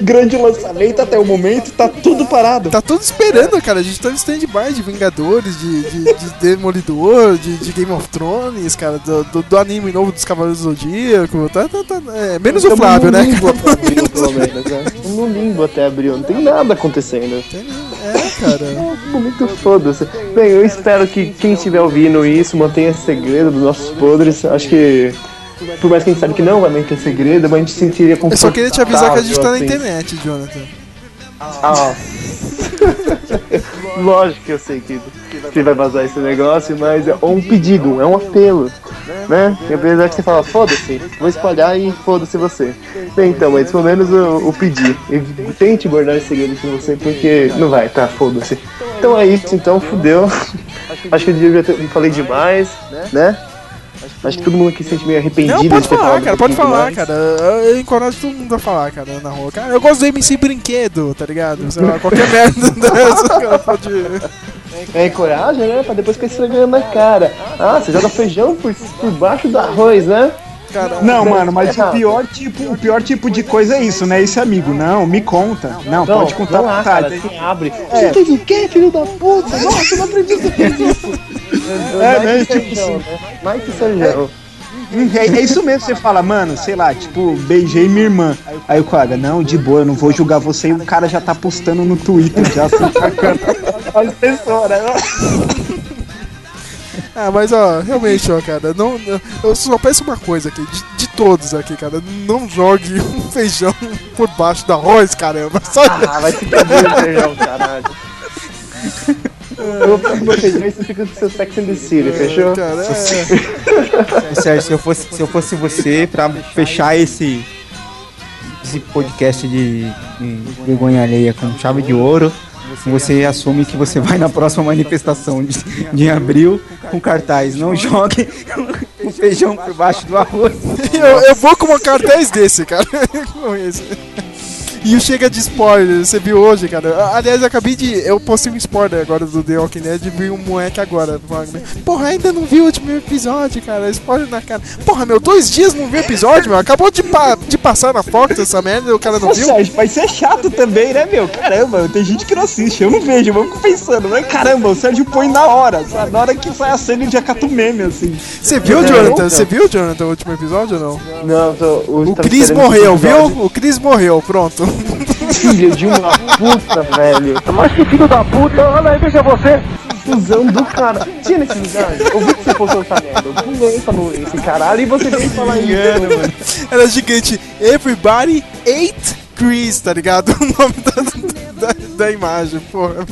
grande lançamento até o momento, tá tudo parado. Tá tudo esperando, cara. A gente tá em stand-by de Vingadores, de, de, de Demolidor, de, de Game of Thrones, cara, do, do, do anime novo dos Cavaleiros do Zodíaco. Tá, tá, tá, é, menos o Flávio, no né? limbo pelo menos, né? No limbo até abril, não tem nada acontecendo. É, cara. Muito foda-se. Bem, eu espero que quem estiver ouvindo isso mantenha esse segredo dos nossos podres. Acho que, por mais que a gente sabe que não vai manter segredo, mas a gente se sentiria Eu confortável. só queria te avisar que a gente tá na assim. internet, Jonathan. Ah. Lógico que eu sei que, que vai vazar esse negócio, mas é um pedido, é um apelo, né? E apesar que você fala, foda-se, vou espalhar e foda-se você. Bem, então, mas pelo menos o, o pedir. E tente guardar esse segredo com você, porque não vai, tá, foda-se. Então é isso, então, fudeu. Acho que eu já falei demais, né? Acho que todo mundo aqui se sente meio arrependido Não, pode falar, cara, pode falar, demais. cara. Eu eu encorajo todo mundo a falar, cara, na rua. Cara, eu gosto do MC Brinquedo, tá ligado? Sei lá, qualquer merda dessa, cara, pode. É coragem, né? Pra depois ficar esfregando na cara. Ah, você joga feijão por, por baixo do arroz, né? Cara, Não, mano, mas o pior tipo, o pior tipo de coisa é isso, né? Esse amigo, não, me conta. Não, pode contar não à vontade. cara, se abre. É. Você fez o quê, filho da puta? Nossa, eu não acredito que fez isso. É, né? Mike Tipo assim. né? Mike Sérgio. É, é isso mesmo, você fala, mano, sei lá, tipo, beijei minha irmã. Aí o cara, não, de boa, eu não vou julgar você e o cara já tá postando no Twitter, já assim, sacando as pessoas, né? Ah, mas ó, realmente, ó, cara, não, eu só peço uma coisa aqui, de, de todos aqui, cara, não jogue um feijão por baixo do arroz, caramba. Só Ah, vai se perder, feijão, caralho. Eu com meu feijão e você fica com seu Sex and the City, fechou? Cara, é. Sérgio, se eu fosse, se eu fosse você, pra fechar esse, esse podcast de, de vergonha alheia com chave de ouro, você assume que você vai na próxima manifestação de, de abril com cartaz. Não jogue o feijão por baixo do arroz. Eu, eu vou com uma cartaz desse, cara. Com esse. E o chega de spoiler, você viu hoje, cara. Aliás, eu acabei de. Eu postei um spoiler agora do The Walking Dead e vi um moleque agora. Wagner. Porra, ainda não vi o último episódio, cara. Spoiler na cara. Porra, meu, dois dias não vi o episódio, meu. Acabou de, pa- de passar na Fox essa merda e o cara não viu. Sérgio, mas isso é chato também, né, meu? Caramba, tem gente que não assiste, eu não vejo, eu fico pensando, né? Caramba, o Sérgio põe na hora, sabe? Na hora que sai a cena de acato meme, assim. Você viu, Jonathan? Você viu, Jonathan, o último episódio ou não? Não, tô, O Chris morreu, viu? O Chris morreu, pronto. Filho de uma puta, velho. Mas que filho da puta, olha aí, veja você. confusão do cara. Tinha necessidade. Eu vi que você postou essa merda. Eu pulei falou esse caralho e você veio falar mano. Era gigante. Everybody ate Chris, tá ligado? O nome da, da, da imagem, porra.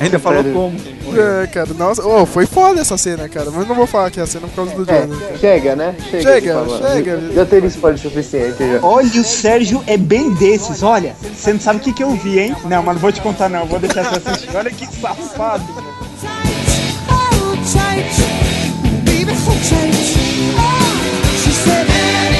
Ainda falou como. É, cara, nossa, oh, foi foda essa cena, cara, mas não vou falar que é a cena por causa do é, Johnny. chega, né? Chega, chega. chega. Já teve spoiler suficiente. Já. Olha, o Sérgio é bem desses, olha. Você não sabe o que, que eu vi, hein? Não, mas não vou te contar, não, vou deixar você assistir. Olha que safado. Change, baby, change. Oh, she said,